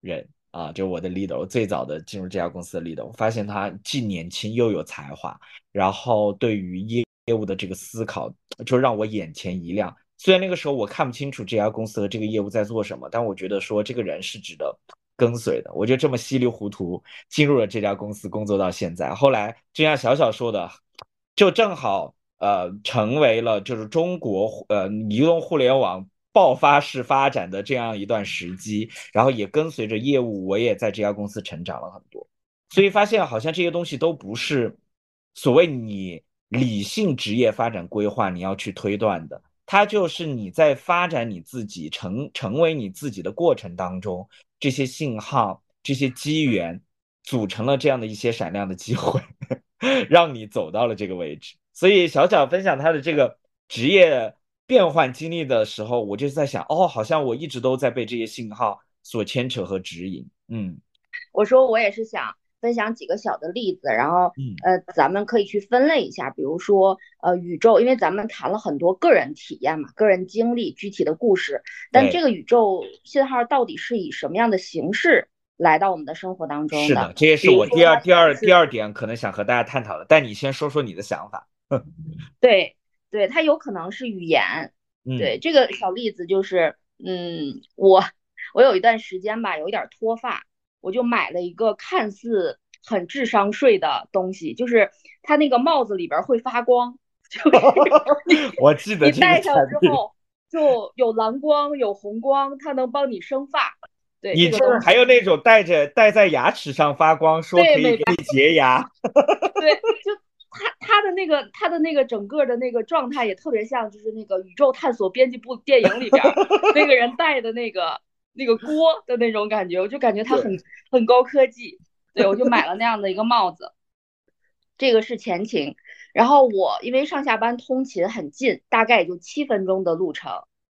人啊，就我的 leader，我最早的进入这家公司的 leader，我发现他既年轻又有才华，然后对于业业务的这个思考，就让我眼前一亮。虽然那个时候我看不清楚这家公司和这个业务在做什么，但我觉得说这个人是值得。跟随的，我就这么稀里糊涂进入了这家公司工作到现在。后来就像小小说的，就正好呃成为了就是中国呃移动互联网爆发式发展的这样一段时机，然后也跟随着业务，我也在这家公司成长了很多。所以发现好像这些东西都不是所谓你理性职业发展规划你要去推断的。它就是你在发展你自己成成为你自己的过程当中，这些信号、这些机缘，组成了这样的一些闪亮的机会，让你走到了这个位置。所以小小分享他的这个职业变换经历的时候，我就在想，哦，好像我一直都在被这些信号所牵扯和指引。嗯，我说我也是想。分享几个小的例子，然后呃，咱们可以去分类一下，比如说呃，宇宙，因为咱们谈了很多个人体验嘛，个人经历，具体的故事，但这个宇宙信号到底是以什么样的形式来到我们的生活当中是的，这也是我第二第二第二点可能想和大家探讨的。但你先说说你的想法。对对，它有可能是语言。嗯，对，这个小例子就是，嗯，我我有一段时间吧，有一点脱发，我就买了一个看似很智商税的东西，就是它那个帽子里边会发光，就是 我记得你戴上。之后就有蓝光有红光，它能帮你生发。对，你还有那种戴着戴在牙齿上发光，说可以给你洁牙。对，就他他的那个他的那个整个的那个状态也特别像，就是那个宇宙探索编辑部电影里边儿 那个人戴的那个那个锅的那种感觉，我就感觉它很很高科技。对，我就买了那样的一个帽子，这个是前情。然后我因为上下班通勤很近，大概也就七分钟的路程。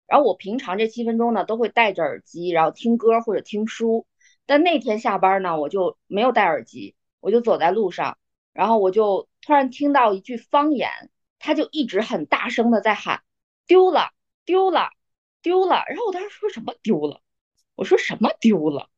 然后我平常这七分钟呢，都会戴着耳机，然后听歌或者听书。但那天下班呢，我就没有戴耳机，我就走在路上，然后我就突然听到一句方言，他就一直很大声的在喊丢了丢了丢了。然后我当时说什么丢了？我说什么丢了？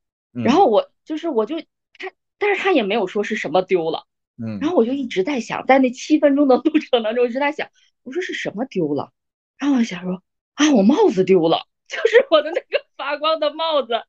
然后我就是我就他，但是他也没有说是什么丢了。嗯，然后我就一直在想，在那七分钟的路程当中，一直在想，我说是什么丢了？然后我想说啊，我帽子丢了，就是我的那个发光的帽子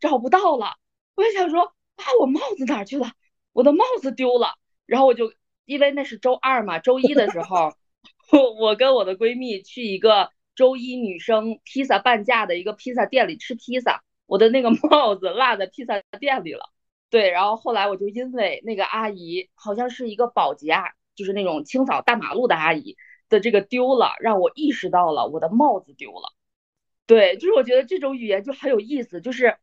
找不到了。我就想说啊，我帽子哪儿去了？我的帽子丢了。然后我就因为那是周二嘛，周一的时候，我我跟我的闺蜜去一个周一女生披萨半价的一个披萨店里吃披萨，我的那个 帽子落在披萨店里了。对，然后后来我就因为那个阿姨好像是一个保洁啊，就是那种清扫大马路的阿姨的这个丢了，让我意识到了我的帽子丢了。对，就是我觉得这种语言就很有意思，就是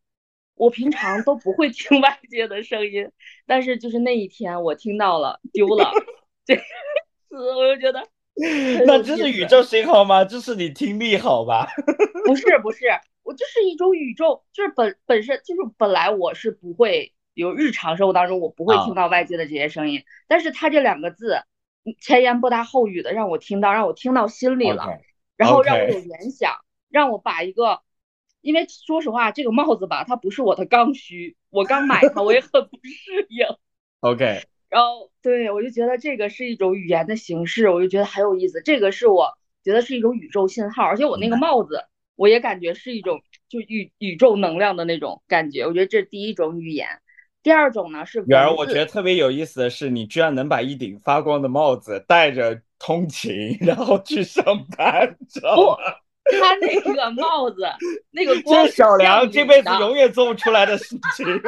我平常都不会听 外界的声音，但是就是那一天我听到了丢了这个词，我就觉得 那这是宇宙信号吗？这是你听力好吧？不是不是，我就是一种宇宙，就是本本身就是本来我是不会。有日常生活当中，我不会听到外界的这些声音，但是他这两个字前言不搭后语的让我听到，让我听到心里了然后让我有联想，让我把一个，因为说实话，这个帽子吧，它不是我的刚需，我刚买它，我也很不适应。OK，然后对我就觉得这个是一种语言的形式，我就觉得很有意思。这个是我觉得是一种宇宙信号，而且我那个帽子，我也感觉是一种就宇宇宙能量的那种感觉。我觉得这是第一种语言。第二种呢是远儿，我觉得特别有意思的是，你居然能把一顶发光的帽子戴着通勤，然后去上班，知道吗？他那个帽子，那个 光这小梁这辈子永远做不出来的事情。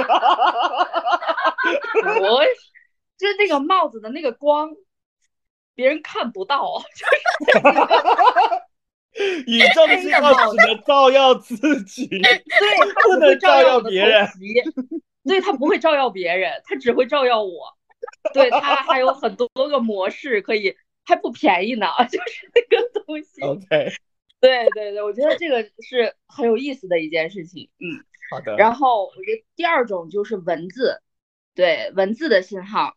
我就是那个帽子的那个光，别人看不到，宇宙的信号只能照耀自己，对，他不能照耀别人对他不会照耀别人，他只会照耀我。对他还有很多个模式可以，还不便宜呢，就是那个东西。OK，对对对，我觉得这个是很有意思的一件事情，嗯。好的。然后我觉得第二种就是文字，对文字的信号。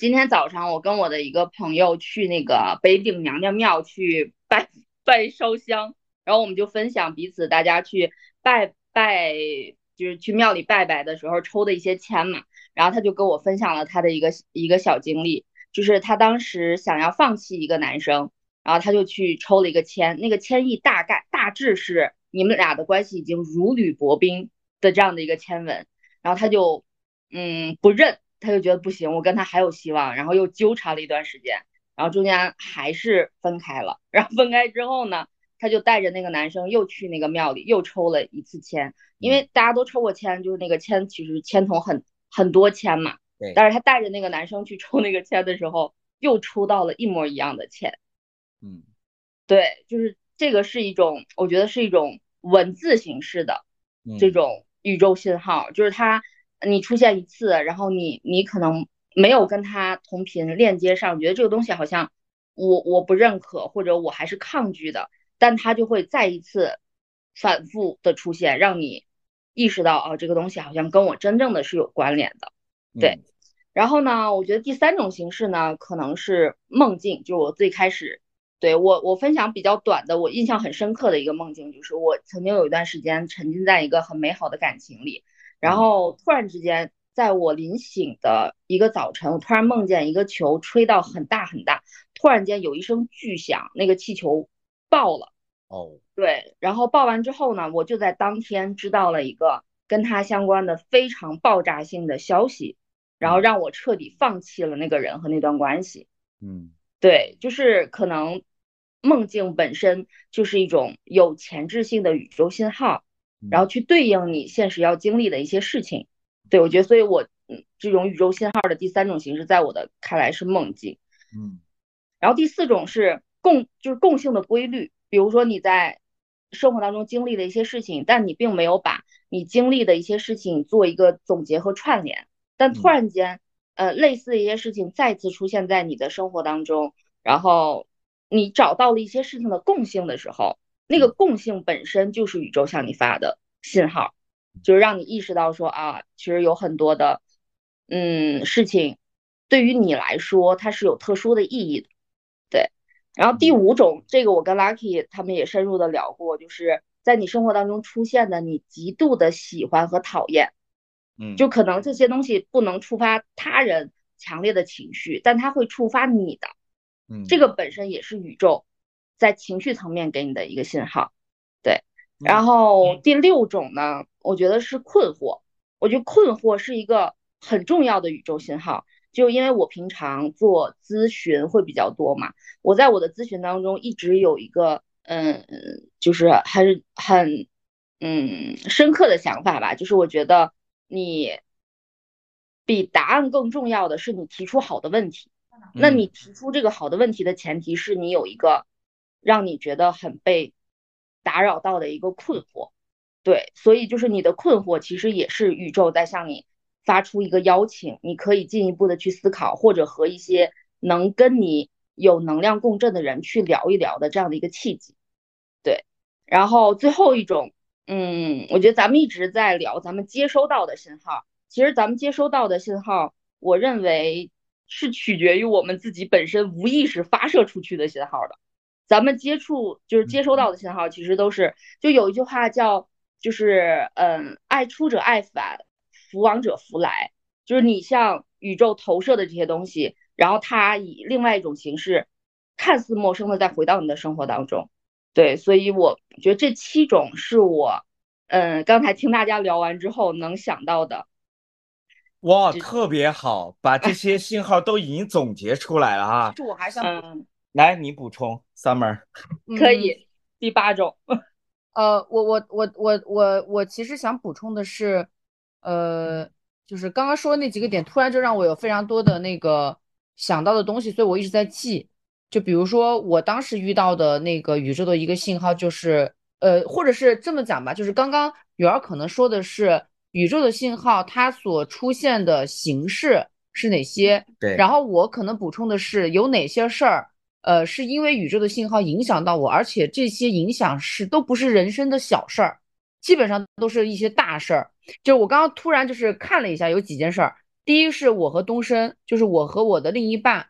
今天早上我跟我的一个朋友去那个北顶娘娘庙去拜拜烧香，然后我们就分享彼此大家去拜拜，就是去庙里拜拜的时候抽的一些签嘛。然后他就跟我分享了他的一个一个小经历，就是他当时想要放弃一个男生，然后他就去抽了一个签，那个签意大概大致是你们俩的关系已经如履薄冰的这样的一个签文，然后他就嗯不认，他就觉得不行，我跟他还有希望，然后又纠缠了一段时间，然后中间还是分开了，然后分开之后呢，他就带着那个男生又去那个庙里又抽了一次签，因为大家都抽过签，就是那个签其实签筒很很多签嘛，对。但是他带着那个男生去抽那个签的时候，又抽到了一模一样的签。嗯，对，就是这个是一种，我觉得是一种文字形式的嗯。这种宇宙信号，就是它你出现一次，然后你你可能没有跟他同频链接上，觉得这个东西好像我我不认可或者我还是抗拒的，但他就会再一次反复的出现，让你意识到啊，这个东西好像跟我真正的是有关联的。对嗯然后呢，我觉得第三种形式呢，可能是梦境，就是我最开始对我我分享比较短的，我印象很深刻的一个梦境，就是我曾经有一段时间沉浸在一个很美好的感情里，然后突然之间，在我临醒的一个早晨，我突然梦见一个球吹到很大很大，突然间有一声巨响，那个气球爆了。哦，对，然后爆完之后呢，我就在当天知道了一个跟他相关的非常爆炸性的消息，然后让我彻底放弃了那个人和那段关系。嗯对，就是可能梦境本身就是一种有前置性的宇宙信号，然后去对应你现实要经历的一些事情。对我觉得，所以我嗯，这种宇宙信号的第三种形式，在我的看来是梦境。嗯然后第四种是共，就是共性的规律，比如说你在生活当中经历的一些事情，但你并没有把你经历的一些事情做一个总结和串联，但突然间，呃，类似的一些事情再次出现在你的生活当中，然后你找到了一些事情的共性的时候，那个共性本身就是宇宙向你发的信号，就是让你意识到说啊，其实有很多的，嗯，事情对于你来说它是有特殊的意义的。然后第五种，这个我跟 Lucky 他们也深入的聊过，就是在你生活当中出现的你极度的喜欢和讨厌，嗯，就可能这些东西不能触发他人强烈的情绪，但它会触发你的，嗯这个本身也是宇宙在情绪层面给你的一个信号，对。然后第六种呢，我觉得是困惑，我觉得困惑是一个很重要的宇宙信号。就因为我平常做咨询会比较多嘛，我在我的咨询当中一直有一个嗯，就是很很嗯深刻的想法吧，就是我觉得你比答案更重要的是你提出好的问题。那你提出这个好的问题的前提是你有一个让你觉得很被打扰到的一个困惑，对，所以就是你的困惑其实也是宇宙在向你。发出一个邀请，你可以进一步的去思考，或者和一些能跟你有能量共振的人去聊一聊的这样的一个契机。对，然后最后一种，嗯，我觉得咱们一直在聊咱们接收到的信号，其实咱们接收到的信号，我认为是取决于我们自己本身无意识发射出去的信号的。咱们接触就是接收到的信号，其实都是就有一句话叫，就是嗯，爱出者爱返。福往者福来，就是你向宇宙投射的这些东西，然后它以另外一种形式，看似陌生的再回到你的生活当中。对，所以我觉得这七种是我，嗯，刚才听大家聊完之后能想到的。哇，特别好，把这些信号都已经总结出来了啊！是我还想，嗯，来你补充，Summer。可以，第八种。呃，我我我我我我其实想补充的是。呃，就是刚刚说那几个点，突然就让我有非常多的那个想到的东西，所以我一直在记。就比如说我当时遇到的那个宇宙的一个信号，就是呃，或者是这么讲吧，就是刚刚雨儿可能说的是宇宙的信号，它所出现的形式是哪些？对。然后我可能补充的是有哪些事儿，呃，是因为宇宙的信号影响到我，而且这些影响是都不是人生的小事儿。基本上都是一些大事儿，就我刚刚突然就是看了一下，有几件事儿。第一是我和东升，就是我和我的另一半，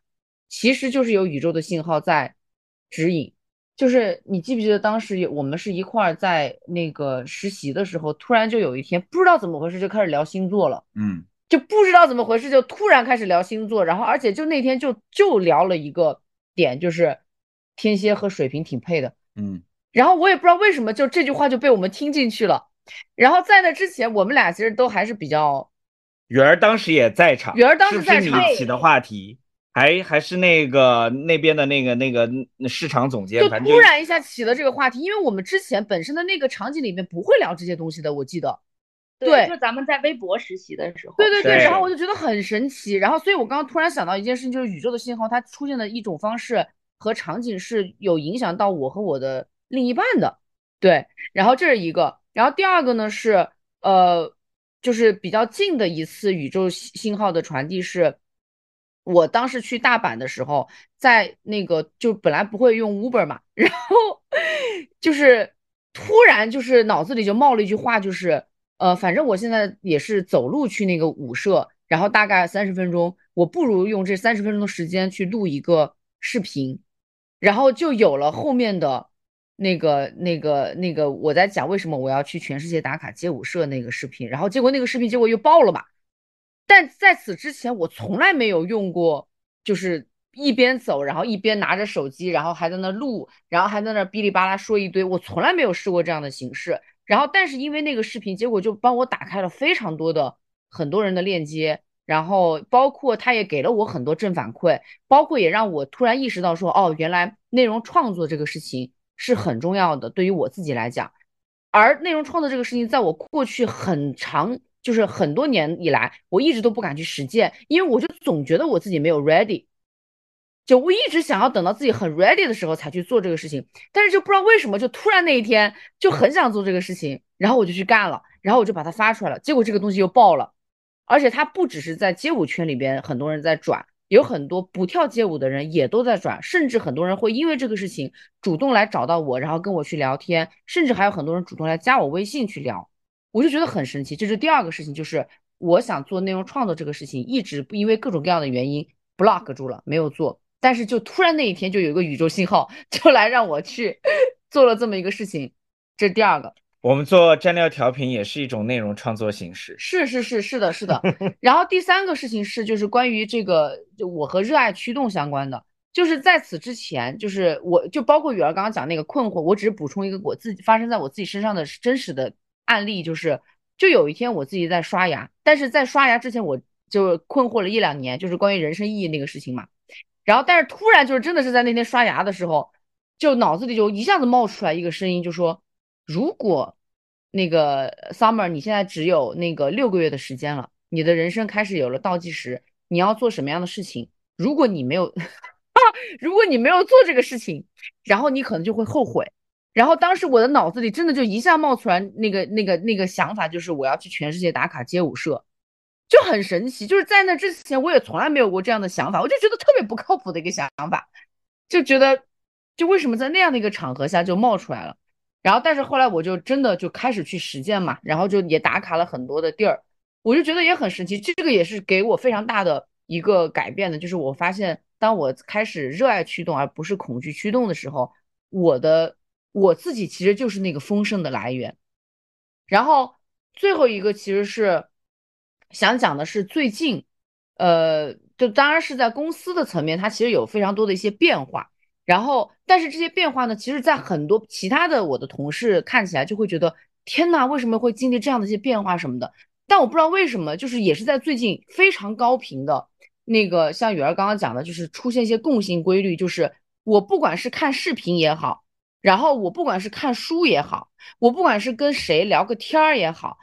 其实就是有宇宙的信号在指引。就是你记不记得当时有我们是一块儿在那个实习的时候，突然就有一天不知道怎么回事就开始聊星座了，嗯，就不知道怎么回事就突然开始聊星座，然后而且就那天就就聊了一个点，就是天蝎和水瓶挺配的，嗯。然后我也不知道为什么，就这句话就被我们听进去了。然后在那之前，我们俩其实都还是比较。圆儿当时也在场，圆儿当时在场，是你起的话题，还还是那个那边的那个那个市场总监，就突然一下起了这个话题，因为我们之前本身的那个场景里面不会聊这些东西的，我记得。对，就咱们在微博实习的时候。对对对，然后我就觉得很神奇，然后所以我刚刚突然想到一件事情，就是宇宙的信号它出现的一种方式和场景是有影响到我和我的。另一半的，对，然后这是一个，然后第二个呢是，呃，就是比较近的一次宇宙信号的传递是，我当时去大阪的时候，在那个就本来不会用 Uber 嘛，然后就是突然就是脑子里就冒了一句话，就是呃，反正我现在也是走路去那个舞社，然后大概三十分钟，我不如用这三十分钟的时间去录一个视频，然后就有了后面的。那个那个那个我在讲为什么我要去全世界打卡街舞社那个视频，然后结果那个视频结果又爆了嘛。但在此之前，我从来没有用过，就是一边走，然后一边拿着手机，然后还在那录，然后还在那哔哩吧啦说一堆，我从来没有试过这样的形式。然后，但是因为那个视频，结果就帮我打开了非常多的很多人的链接，然后包括他也给了我很多正反馈，包括也让我突然意识到说，哦，原来内容创作这个事情是很重要的，对于我自己来讲。而内容创作这个事情，在我过去很长。就是很多年以来，我一直都不敢去实践，因为我就总觉得我自己没有 ready，就我一直想要等到自己很 ready 的时候才去做这个事情，但是就不知道为什么，就突然那一天就很想做这个事情，然后我就去干了，然后我就把它发出来了，结果这个东西又爆了，而且它不只是在街舞圈里边很多人在转，有很多不跳街舞的人也都在转，甚至很多人会因为这个事情主动来找到我，然后跟我去聊天，甚至还有很多人主动来加我微信去聊。我就觉得很神奇，这是第二个事情，就是我想做内容创作这个事情，一直因为各种各样的原因 block 住了，没有做。但是就突然那一天，就有一个宇宙信号，就来让我去做了这么一个事情。这是第二个。我们做蘸料调频也是一种内容创作形式。是是是是的是的。然后第三个事情是，就是关于这个，就我和热爱驱动相关的，就是在此之前，就是我就包括雨儿刚刚讲那个困惑，我只是补充一个我自己发生在我自己身上的真实的。案例就是，就有一天我自己在刷牙，但是在刷牙之前我就困惑了一两年，就是关于人生意义那个事情嘛。然后，但是突然就是真的是在那天刷牙的时候，就脑子里就一下子冒出来一个声音，就说：如果那个 Summer 你现在只有那个六个月的时间了，你的人生开始有了倒计时，你要做什么样的事情？如果你没有，如果你没有做这个事情，然后你可能就会后悔。然后当时我的脑子里真的就一下冒出来那个那个那个想法，就是我要去全世界打卡街舞社，就很神奇。就是在那之前我也从来没有过这样的想法，我就觉得特别不靠谱的一个想法，就觉得就为什么在那样的一个场合下就冒出来了。然后但是后来我就真的就开始去实践嘛，然后就也打卡了很多的地儿，我就觉得也很神奇。这个也是给我非常大的一个改变的，就是我发现当我开始热爱驱动而不是恐惧驱动的时候，我的。我自己其实就是那个丰盛的来源，然后最后一个其实是想讲的是最近，呃，就当然是在公司的层面，它其实有非常多的一些变化，然后但是这些变化呢，其实在很多其他的我的同事看起来就会觉得天呐，为什么会经历这样的一些变化什么的？但我不知道为什么，就是也是在最近非常高频的那个，像雨儿刚刚讲的，就是出现一些共性规律，就是我不管是看视频也好。然后我不管是看书也好，我不管是跟谁聊个天儿也好，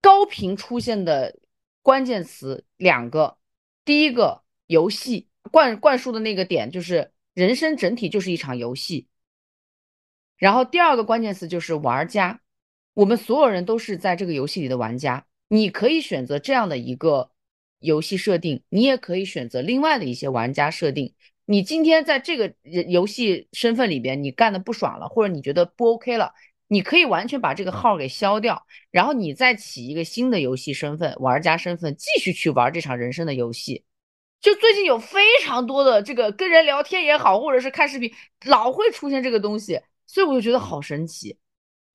高频出现的关键词两个，第一个游戏灌灌输的那个点就是人生整体就是一场游戏，然后第二个关键词就是玩家，我们所有人都是在这个游戏里的玩家，你可以选择这样的一个游戏设定，你也可以选择另外的一些玩家设定。你今天在这个游戏身份里边，你干的不爽了，或者你觉得不 OK 了，你可以完全把这个号给消掉，然后你再起一个新的游戏身份，玩家身份，继续去玩这场人生的游戏。就最近有非常多的这个跟人聊天也好，或者是看视频，老会出现这个东西，所以我就觉得好神奇。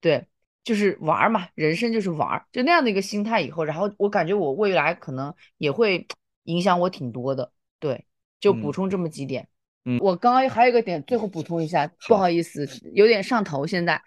对，就是玩嘛，人生就是玩，就那样的一个心态。以后，然后我感觉我未来可能也会 影响我挺多的。对。就补充这么几点，嗯，我刚刚还有一个点，最后补充一下，不好意思，有点上头。现在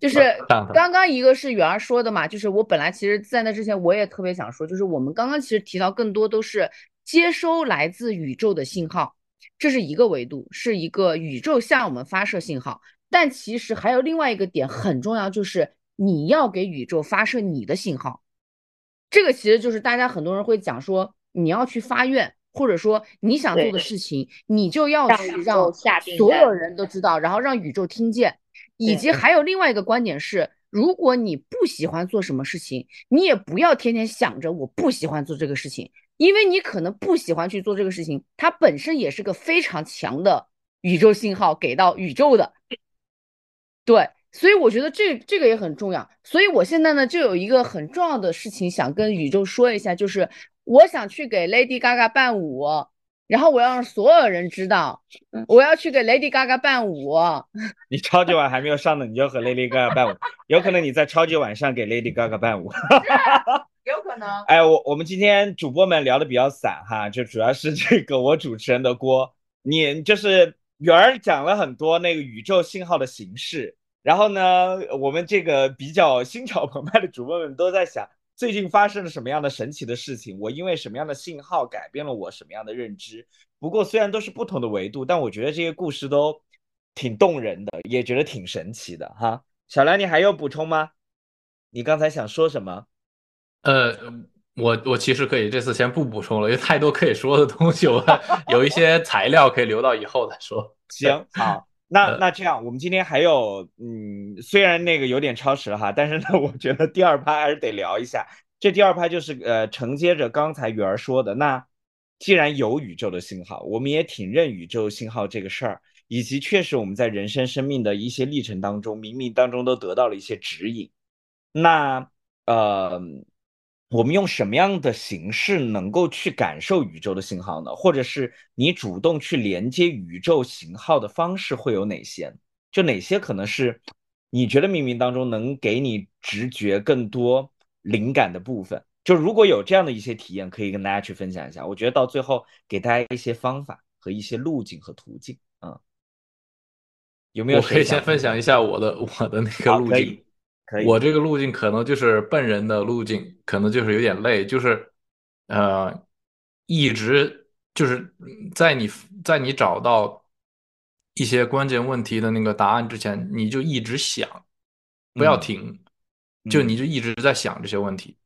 就是刚刚一个是远儿说的嘛，就是我本来其实在那之前我也特别想说，就是我们刚刚其实提到更多都是接收来自宇宙的信号，这是一个维度，是一个宇宙向我们发射信号。但其实还有另外一个点很重要，就是你要给宇宙发射你的信号。这个其实就是大家很多人会讲说，你要去发愿。或者说你想做的事情，你就要去让所有人都知道，然后让宇宙听见。以及还有另外一个观点是，如果你不喜欢做什么事情，你也不要天天想着我不喜欢做这个事情，因为你可能不喜欢去做这个事情，它本身也是个非常强的宇宙信号给到宇宙的。对，所以我觉得这这个也很重要。所以我现在呢，就有一个很重要的事情想跟宇宙说一下，就是。我想去给 Lady Gaga 伴舞，然后我要让所有人知道，我要去给 Lady Gaga 伴舞。你超级碗还没有上呢，你就和 Lady Gaga 伴舞，有可能你在超级晚上给 Lady Gaga 伴舞。有可能。哎，我我们今天主播们聊的比较散哈，就主要是这个我主持人的锅。你就是圆儿讲了很多那个宇宙信号的形式，然后呢，我们这个比较心潮 澎湃的主播们都在想，最近发生了什么样的神奇的事情？我因为什么样的信号改变了我什么样的认知？不过虽然都是不同的维度，但我觉得这些故事都挺动人的，也觉得挺神奇的哈。小梁，你还有补充吗？你刚才想说什么？呃，我我其实可以这次先不补充了，因为太多可以说的东西，我 有一些材料可以留到以后再说。行，好，那那这样，我们今天还有，嗯，虽然那个有点超时了哈，但是呢，我觉得第二趴还是得聊一下。这第二趴就是呃，承接着刚才雨儿说的，那既然有宇宙的信号，我们也挺认宇宙信号这个事儿，以及确实我们在人生生命的一些历程当中，冥冥当中都得到了一些指引。那呃。我们用什么样的形式能够去感受宇宙的信号呢？或者是你主动去连接宇宙信号的方式会有哪些？就哪些可能是你觉得冥冥当中能给你直觉更多灵感的部分？就如果有这样的一些体验，可以跟大家去分享一下。我觉得到最后给大家一些方法和一些路径和途径。嗯，有没有？我可以先分享一下我的我的那个路径。我。这个路径可能就是笨人的路径，可能就是有点累，就是，呃，一直就是在你在你找到一些关键问题的那个答案之前，你就一直想，不要停，就你就一直在想这些问题，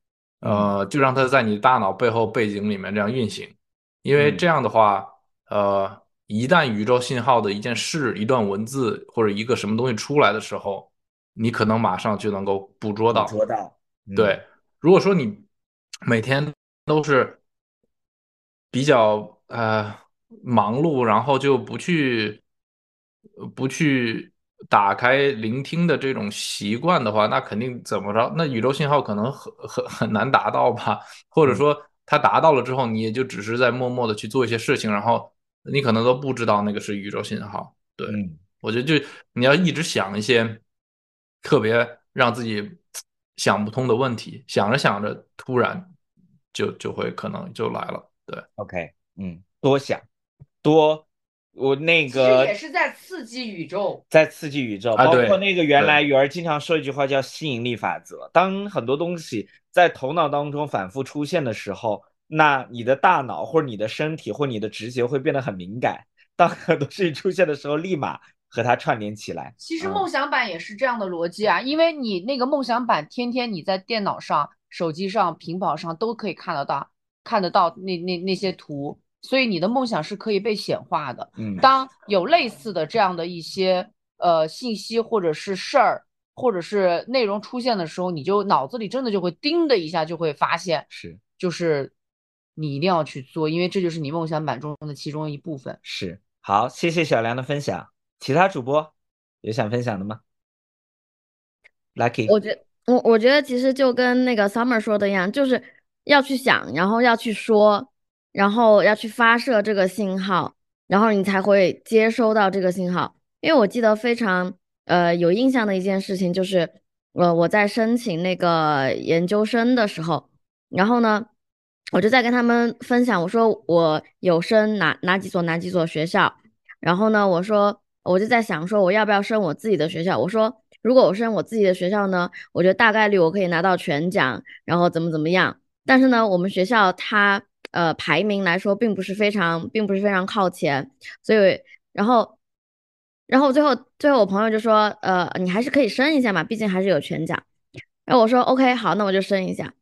呃，就让它在你大脑背后背景里面这样运行，因为这样的话，呃，一旦宇宙信号的一件事、一段文字或者一个什么东西出来的时候。你可能马上就能够捕捉到，捕捉到。对，如果说你每天都是比较呃忙碌，然后就不去不去打开聆听的这种习惯的话，那肯定怎么着？那宇宙信号可能很很很难达到吧？或者说它达到了之后，你也就只是在默默的去做一些事情，然后你可能都不知道那个是宇宙信号。对，我觉得就你要一直想一些。特别让自己想不通的问题，想着想着，突然就就会可能就来了。对，OK，嗯，多想多，我那个也是在刺激宇宙，在刺激宇宙，包括那个原来鱼儿经常说一句话叫吸引力法则。当很多东西在头脑当中反复出现的时候，那你的大脑或者你的身体或你的直觉会变得很敏感。当很多事情出现的时候，立马。和它串联起来。其实梦想版也是这样的逻辑啊，因为你那个梦想版，天天你在电脑上、手机上、屏保上都可以看得到，看得到那那那些图，所以你的梦想是可以被显化的。嗯，当有类似的这样的一些呃信息或者是事儿或者是内容出现的时候，你就脑子里真的就会叮的一下就会发现，是，就是你一定要去做，因为这就是你梦想版中的其中一部分。是，好，谢谢小梁的分享。其他主播有想分享的吗？Lucky，我觉我我觉得其实就跟那个 Summer 说的一样，就是要去想，然后要去说，然后要去发射这个信号，然后你才会接收到这个信号。因为我记得非常呃有印象的一件事情，就是呃我在申请那个研究生的时候，然后呢，我就在跟他们分享，我说我有升哪哪几所哪几所学校，然后呢，我说。我就在想说，我要不要升我自己的学校？我说，如果我升我自己的学校呢，我觉得大概率我可以拿到全奖，然后怎么怎么样。但是呢，我们学校它呃排名来说并不是非常，并不是非常靠前，所以然后然后最后最后我朋友就说，呃，你还是可以升一下嘛，毕竟还是有全奖。然后我说，OK，好，那我就升一下。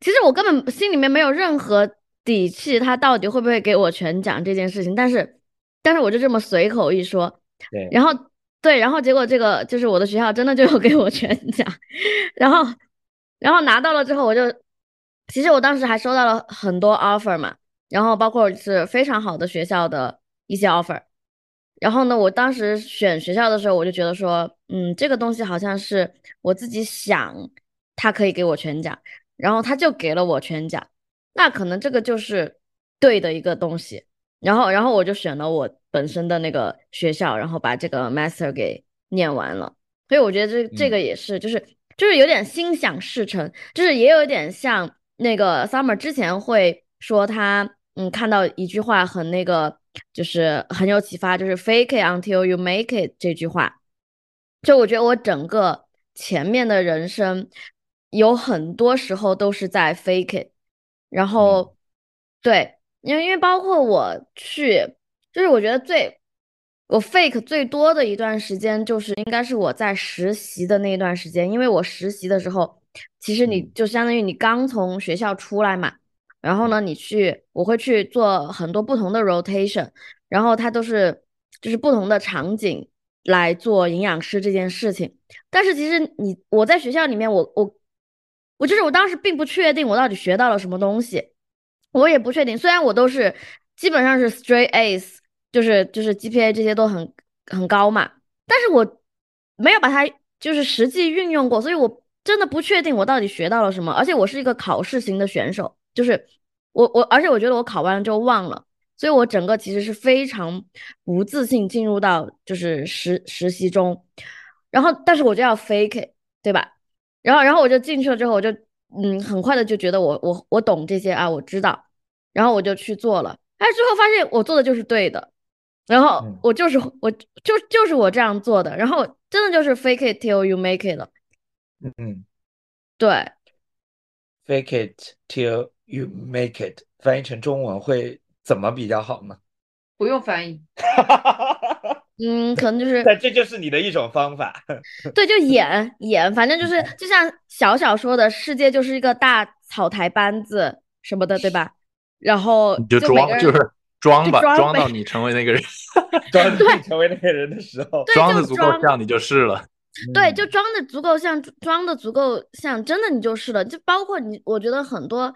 其实我根本心里面没有任何底气，他到底会不会给我全奖这件事情，但是但是我就这么随口一说。对，然后对，然后结果这个就是我的学校真的就有给我全奖，然后然后拿到了之后，我就其实我当时还收到了很多 offer 嘛，然后包括是非常好的学校的一些 offer，然后呢，我当时选学校的时候，我就觉得说，嗯，这个东西好像是我自己想，他可以给我全奖，然后他就给了我全奖，那可能这个就是对的一个东西。然后然后我就选了我本身的那个学校，然后把这个 master 给念完了。所以我觉得这这个也是，就是就是有点心想事成，就是也有点像那个 summer 之前会说他嗯看到一句话很那个，就是很有启发，就是 fake it until you make it 这句话。就我觉得我整个前面的人生有很多时候都是在 fake it，然后对，因为因为包括我去，就是我觉得最我 fake 最多的一段时间，就是应该是我在实习的那一段时间，因为我实习的时候，其实你就相当于你刚从学校出来嘛，然后呢，你去我会去做很多不同的 rotation，然后它都是就是不同的场景。来做营养师这件事情，但是其实你我在学校里面，我我我就是我当时并不确定我到底学到了什么东西，我也不确定。虽然我都是基本上是 straight A's，就是就是 GPA 这些都很很高嘛，但是我没有把它就是实际运用过，所以我真的不确定我到底学到了什么。而且我是一个考试型的选手，就是我我而且我觉得我考完了就忘了。所以我整个其实是非常不自信进入到就是实实习中，然后但是我就要 fake 对吧？然后然后我就进去了之后，我就嗯很快的就觉得我我我懂这些啊，我知道，然后我就去做了，哎，最后发现我做的就是对的，然后我就是我就就是我这样做的，然后真的就是 fake it till you make it 了，嗯嗯，对，fake it till you make it，翻译成中文会。怎么比较好呢？不用翻译，嗯，可能就是，但这就是你的一种方法。对，就演演，反正就是就像小小说的世界就是一个大草台班子什么的，对吧？然后就装，就是装吧，装到你成为那个人，装 到你成为那个人的时候，装的足够像你就是了。对，就装的足够像，装的足够像，真的你就是了。就包括你，我觉得很多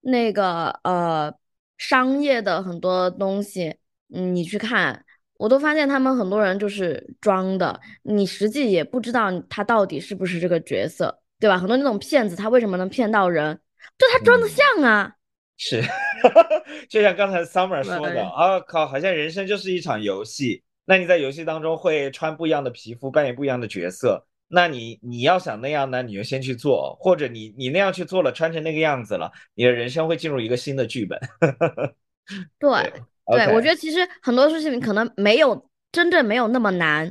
那个呃。商业的很多东西，嗯，你去看，我都发现他们很多人就是装的，你实际也不知道他到底是不是这个角色，对吧？很多那种骗子，他为什么能骗到人？就他装的像啊。是，就像刚才 Summer 说的，啊靠，好像人生就是一场游戏。那你在游戏当中会穿不一样的皮肤，扮演不一样的角色。那你你要想那样呢，你就先去做，或者你你那样去做了，穿成那个样子了，你的人生会进入一个新的剧本。对对，我觉得其实很多事情可能没有真正没有那么难。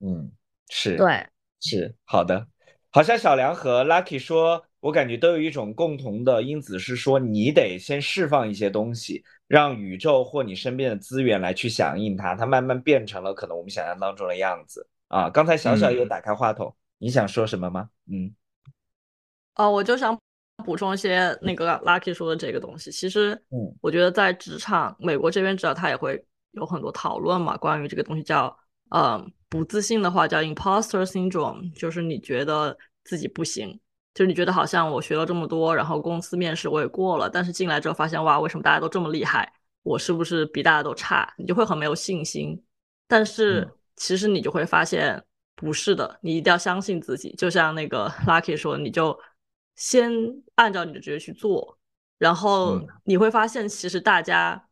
嗯，是，对，是好的。好像小梁和 Lucky 说，我感觉都有一种共同的因子，是说你得先释放一些东西，让宇宙或你身边的资源来去响应它，它慢慢变成了可能我们想象当中的样子。啊，刚才小小有打开话筒，你想说什么吗？嗯，哦，我就想补充一些那个 Lucky 说的这个东西。其实，嗯，我觉得在职场，美国这边知道他也会有很多讨论嘛，关于这个东西叫，嗯，不自信的话叫 Imposter Syndrome，就是你觉得自己不行，就是你觉得好像我学了这么多，然后公司面试我也过了，但是进来之后发现哇，为什么大家都这么厉害，我是不是比大家都差？你就会很没有信心。但是其实你就会发现不是的，你一定要相信自己。就像那个 Lucky 说，你就先按照你的直觉去做，然后你会发现，其实大家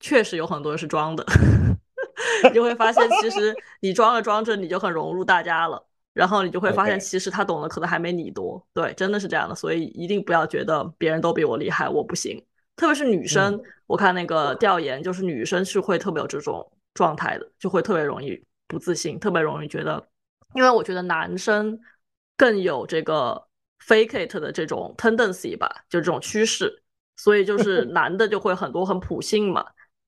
确实有很多人是装的。你就会发现，其实你装着装着，你就很融入大家了。然后你就会发现，其实他懂的可能还没你多。对，真的是这样的。所以一定不要觉得别人都比我厉害，我不行。特别是女生，我看那个调研，就是女生是会特别有这种状态的，就会特别容易。不自信，特别容易觉得，因为我觉得男生更有这个 fake it 的这种 tendency 吧，就这种趋势，所以就是 男的就会很多很普信嘛，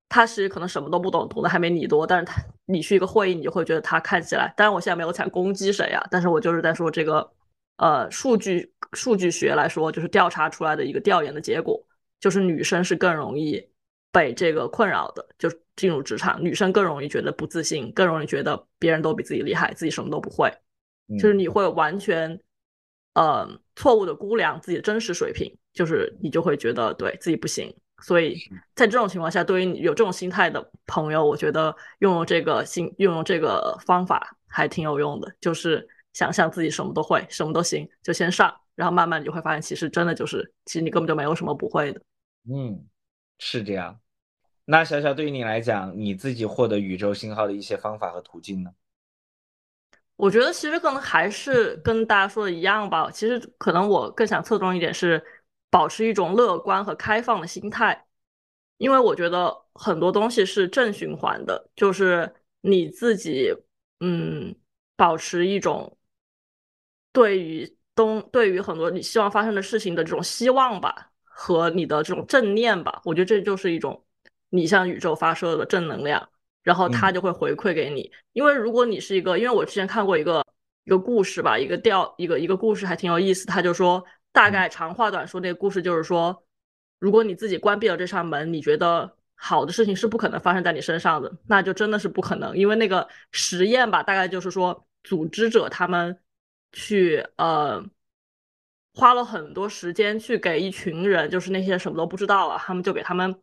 他是可能什么都不懂，懂的还没你多，但是他你去一个会议，你就会觉得他看起来，当然我现在没有想攻击谁啊，但是我就是在说这个呃数据数据学来说，就是调查出来的一个调研的结果，就是女生是更容易被这个困扰的，就。进入职场，女生更容易觉得不自信，更容易觉得别人都比自己厉害，自己什么都不会。就是你会完全，呃，错误的估量自己的真实水平，就是你就会觉得对自己不行。所以在这种情况下，对于有这种心态的朋友，我觉得用用这个心，用用这个方法还挺有用的。就是想象自己什么都会，什么都行，就先上，然后慢慢你就会发现，其实真的就是，其实你根本就没有什么不会的。嗯，是这样。那小小对于你来讲，你自己获得宇宙信号的一些方法和途径呢？我觉得其实可能还是跟大家说的一样吧。其实可能我更想侧重一点是保持一种乐观和开放的心态，因为我觉得很多东西是正循环的，就是你自己嗯保持一种对于东对于很多你希望发生的事情的这种希望吧和你的这种正念吧，我觉得这就是一种你向宇宙发射的正能量。然后它就会回馈给你，因为如果你是一个，因为我之前看过一个一个故事吧，一个调一个一个故事还挺有意思。他就说，大概长话短说，那个故事就是说，如果你自己关闭了这扇门，你觉得好的事情是不可能发生在你身上的，那就真的是不可能。因为那个实验吧，大概就是说，组织者他们去呃花了很多时间去给一群人，就是那些什么都不知道啊，他们就给他们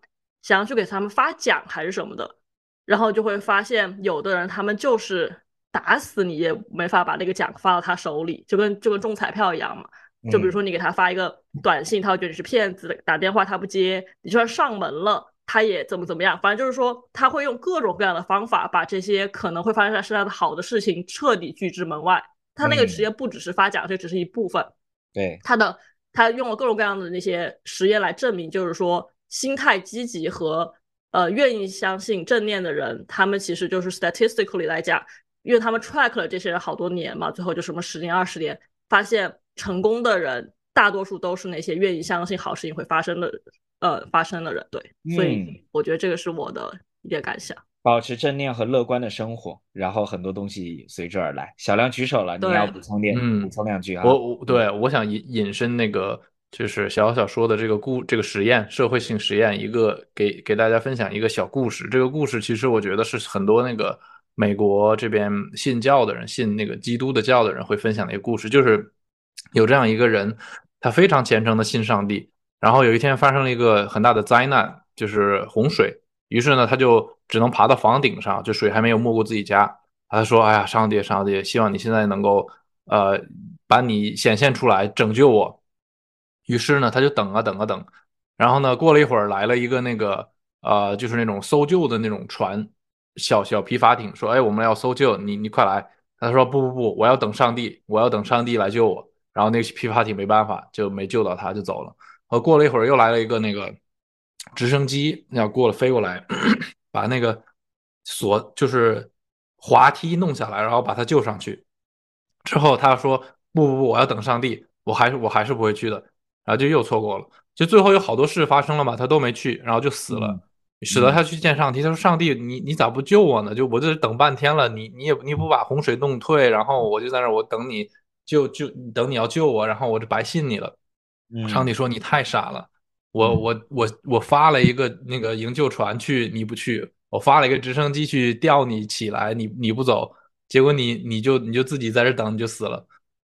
想要去给他们发奖还是什么的。然后就会发现，有的人他们就是打死你也没法把那个奖发到他手里，就跟就跟中彩票一样嘛。就比如说你给他发一个短信，他会觉得你是骗子；打电话他不接，你就算上门了，他也怎么怎么样。反正就是说，他会用各种各样的方法，把这些可能会发生在身上的好的事情彻底拒之门外。他那个实验不只是发奖，这只是一部分。对他的，他用了各种各样的那些实验来证明，就是说心态积极和。呃，愿意相信正念的人，他们其实就是 statistically 来讲，因为他们 track 了这些人好多年嘛，最后就什么十年、二十年，发现成功的人大多数都是那些愿意相信好事情会发生的，呃，发生的人。对，所以我觉得这个是我的一点感想。保持正念和乐观的生活，然后很多东西随之而来。小亮举手了，你要补充点，嗯补充两句啊。我我对我想引引申那个。就是小小说的这个故这个实验，社会性实验，一个给给大家分享一个小故事。这个故事其实我觉得是很多那个美国这边信教的人，信那个基督的教的人会分享的一个故事。就是有这样一个人，他非常虔诚的信上帝，然后有一天发生了一个很大的灾难，就是洪水。于是呢，他就只能爬到房顶上，就水还没有没过自己家。他说：“哎呀，上帝，上帝，希望你现在能够呃把你显现出来，拯救我。”于是呢，他就等啊等啊等，然后呢，过了一会儿，来了一个那个呃，就是那种搜救的那种船，小小皮筏艇，说：“哎，我们要搜救，你你快来。”他说：“不不不，我要等上帝，我要等上帝来救我。”然后那个皮划艇没办法，就没救到他，就走了。呃，过了一会儿，又来了一个那个直升机，要过了飞过来，把那个锁就是滑梯弄下来，然后把他救上去。之后他说：“不不不，我要等上帝，我还是我还是不会去的。”然后就又错过了，就最后有好多事发生了嘛，他都没去，然后就死了，使得他去见上帝。他说：“上帝，你你咋不救我呢？就我这等半天了，你你也你不把洪水弄退，然后我就在那我等你，就就等你要救我，然后我就白信你了。”上帝说：“你太傻了，我我我我发了一个那个营救船去，你不去；我发了一个直升机去吊你起来，你你不走，结果你你就你就自己在这等，你就死了。”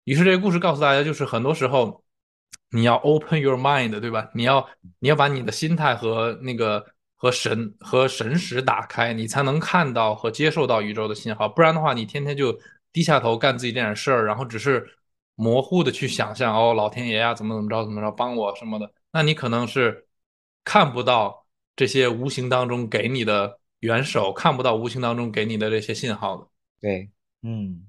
于是这个故事告诉大家，就是很多时候。你要 open your mind，对吧？你要你要把你的心态和那个和神和神识打开，你才能看到和接受到宇宙的信号。不然的话，你天天就低下头干自己这点事儿，然后只是模糊的去想象哦，老天爷呀，怎么怎么着怎么着帮我什么的，那你可能是看不到这些无形当中给你的援手，看不到无形当中给你的这些信号的。对，嗯。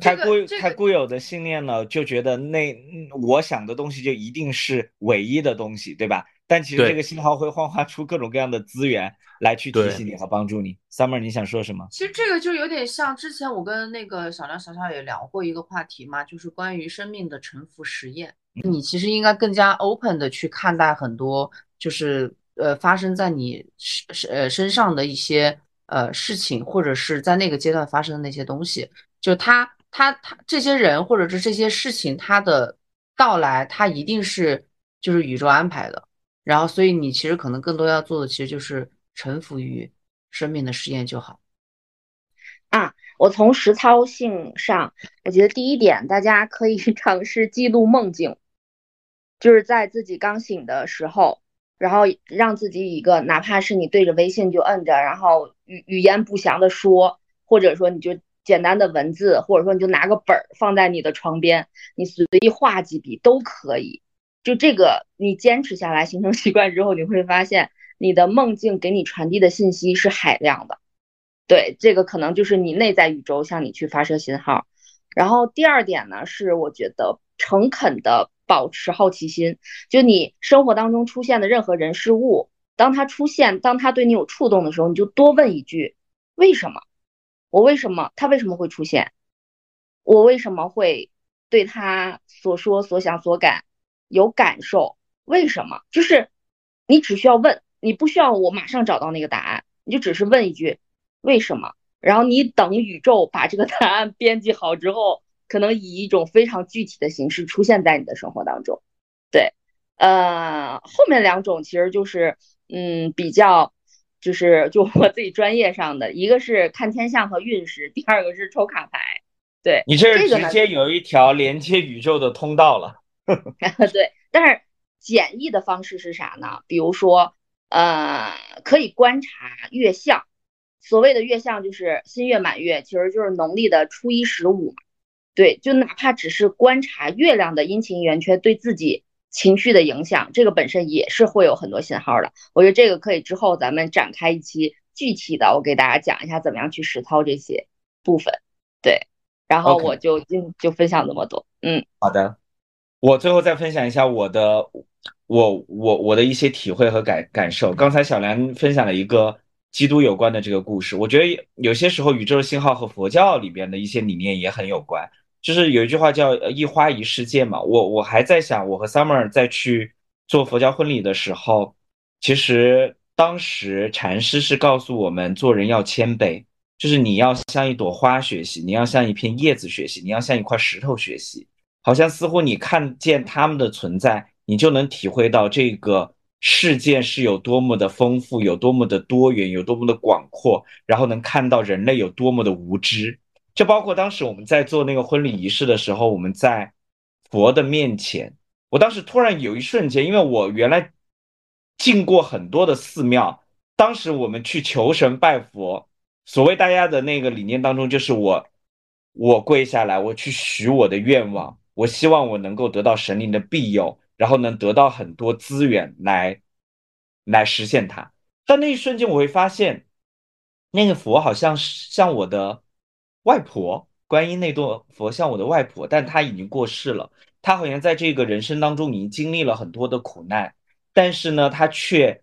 太固太固有的信念了，就觉得那我想的东西就一定是唯一的东西，对吧？但其实这个信号会幻化出各种各样的资源来去提醒你和帮助你。Summer，你想说什么？其实这个就有点像之前我跟那个小梁、小小也聊过一个话题嘛，就是关于生命的沉浮实验。你其实应该更加 open 的去看待很多，就是呃发生在你身呃身上的一些呃事情，或者是在那个阶段发生的那些东西，就他。他他这些人或者是这些事情，他的到来，他一定是就是宇宙安排的。然后，所以你其实可能更多要做的，其实就是臣服于生命的实验就好。啊，我从实操性上，我觉得第一点，大家可以 尝试记录梦境，就是在自己刚醒的时候，然后让自己一个，哪怕是你对着微信就摁着，然后语语言不详的说，或者说你就。简单的文字，或者说你就拿个本儿放在你的床边，你随意画几笔都可以。就这个，你坚持下来形成习惯之后，你会发现，你的梦境给你传递的信息是海量的。对，这个可能就是你内在宇宙向你去发射信号。然后第二点呢，是我觉得诚恳的保持好奇心，就你生活当中出现的任何人事物，当他出现，当他对你有触动的时候，你就多问一句：为什么？我为什么？他为什么会出现？我为什么会对他所说、所想、所感有感受？为什么？就是你只需要问，你不需要我马上找到那个答案，你就只是问一句。为什么？然后你等宇宙把这个答案编辑好之后，可能以一种非常具体的形式出现在你的生活当中。对，呃，后面两种其实就是，嗯，比较就是就我自己专业上的，一个是看天象和运势，第二个是抽卡牌。对你这是直接有一条连接宇宙的通道了。对，但是简易的方式是啥呢？比如说，呃，可以观察月相。所谓的月相就是新月满月，其实就是农历的初一十五。对，就哪怕只是观察月亮的阴晴圆缺对自己情绪的影响，这个本身也是会有很多信号的。我觉得这个可以之后咱们展开一期具体的，我给大家讲一下怎么样去实操这些部分。对，然后我就今就分享这么多。嗯，好的，我最后再分享一下我的我我我的一些体会和感感受。刚才小梁分享了一个。基督有关的这个故事，我觉得有些时候宇宙的信号和佛教里边的一些理念也很有关。就是有一句话叫“一花一世界”嘛。我我还在想，我和 Summer 在去做佛教婚礼的时候，其实当时禅师是告诉我们，做人要谦卑，就是你要像一朵花学习，你要像一片叶子学习，你要像一块石头学习。好像似乎你看见他们的存在，你就能体会到这个。事件是有多么的丰富，有多么的多元，有多么的广阔，然后能看到人类有多么的无知。就包括当时我们在做那个婚礼仪式的时候，我们在佛的面前，我当时突然有一瞬间，因为我原来进过很多的寺庙，当时我们去求神拜佛，所谓大家的那个理念当中，就是我我跪下来，我去许我的愿望，我希望我能够得到神灵的庇佑。然后能得到很多资源来，来实现它。但那一瞬间，我会发现，那个佛好像像我的外婆，观音那座佛像我的外婆，但她已经过世了。她好像在这个人生当中已经经历了很多的苦难，但是呢，她却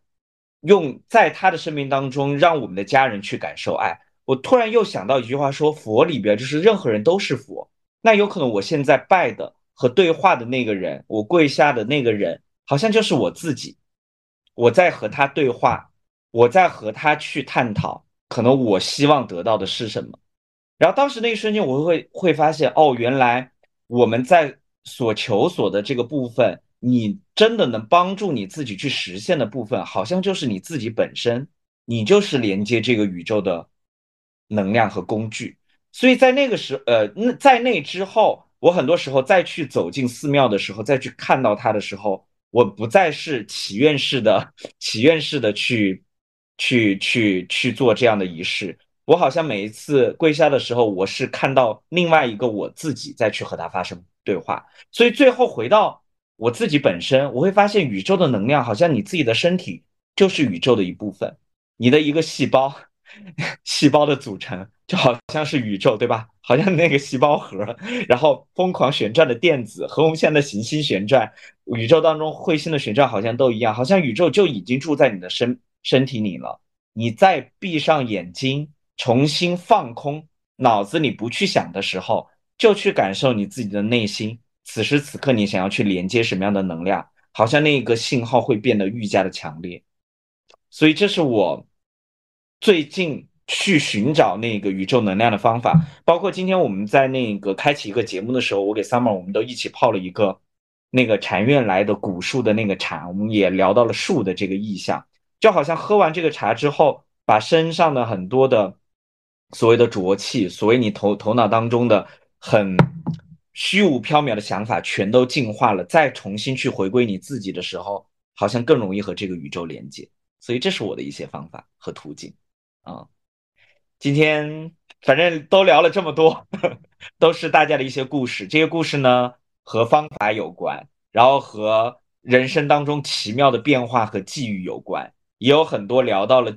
用在她的生命当中让我们的家人去感受爱。我突然又想到一句话，说佛里边就是任何人都是佛。那有可能我现在拜的。和对话的那个人，我跪下的那个人，好像就是我自己。我在和他对话，我在和他去探讨，可能我希望得到的是什么。然后当时那一瞬间，我会会发现，哦，原来我们在所求所的这个部分，你真的能帮助你自己去实现的部分，好像就是你自己本身，你就是连接这个宇宙的能量和工具。所以在那个时，呃，那在那之后。我很多时候再去走进寺庙的时候，再去看到它的时候，我不再是祈愿式的、祈愿式的去、去、去、去做这样的仪式。我好像每一次跪下的时候，我是看到另外一个我自己再去和他发生对话。所以最后回到我自己本身，我会发现宇宙的能量好像你自己的身体就是宇宙的一部分，你的一个细胞。细胞的组成就好像是宇宙，对吧？好像那个细胞核，然后疯狂旋转的电子和我们现在的行星旋转，宇宙当中彗星的旋转好像都一样，好像宇宙就已经住在你的身身体里了。你再闭上眼睛，重新放空，脑子里不去想的时候，就去感受你自己的内心。此时此刻，你想要去连接什么样的能量，好像那个信号会变得愈加的强烈。所以，这是我。最近去寻找那个宇宙能量的方法，包括今天我们在那个开启一个节目的时候，我给 Summer 我们都一起泡了一个那个禅院来的古树的那个茶，我们也聊到了树的这个意象，就好像喝完这个茶之后，把身上的很多的所谓的浊气，所谓你头头脑当中的很虚无缥缈的想法，全都净化了，再重新去回归你自己的时候，好像更容易和这个宇宙连接。所以这是我的一些方法和途径。啊，今天反正都聊了这么多，都是大家的一些故事。这些故事呢，和方法有关，然后和人生当中奇妙的变化和际遇有关。也有很多聊到了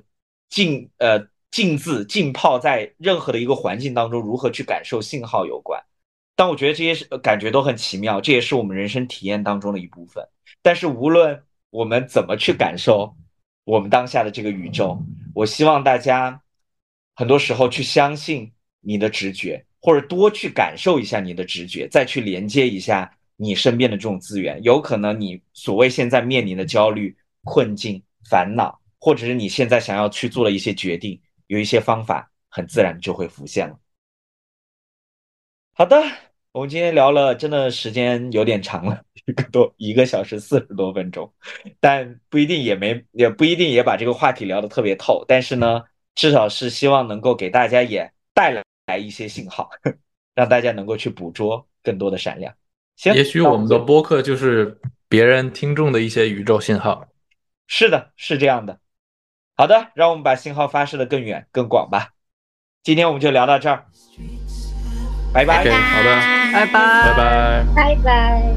浸呃浸字浸泡在任何的一个环境当中如何去感受信号有关。但我觉得这些感觉都很奇妙，这也是我们人生体验当中的一部分。但是无论我们怎么去感受我们当下的这个宇宙，我希望大家很多时候去相信你的直觉，或者多去感受一下你的直觉，再去连接一下你身边的这种资源。有可能你所谓现在面临的焦虑、困境、烦恼，或者是你现在想要去做的一些决定，有一些方法很自然就会浮现了。好的，我们今天聊了，真的时间有点长了，一个多一个小时四十多分钟，但不一定也没也不一定也把这个话题聊得特别透，但是呢，至少是希望能够给大家也带来一些信号，让大家能够去捕捉更多的闪亮。行，也许我们的播客就是别人听众的一些宇宙信号。是的，是这样的。好的，让我们把信号发射的更远更广吧。今天我们就聊到这儿。拜拜，好的，拜拜，拜拜，拜拜。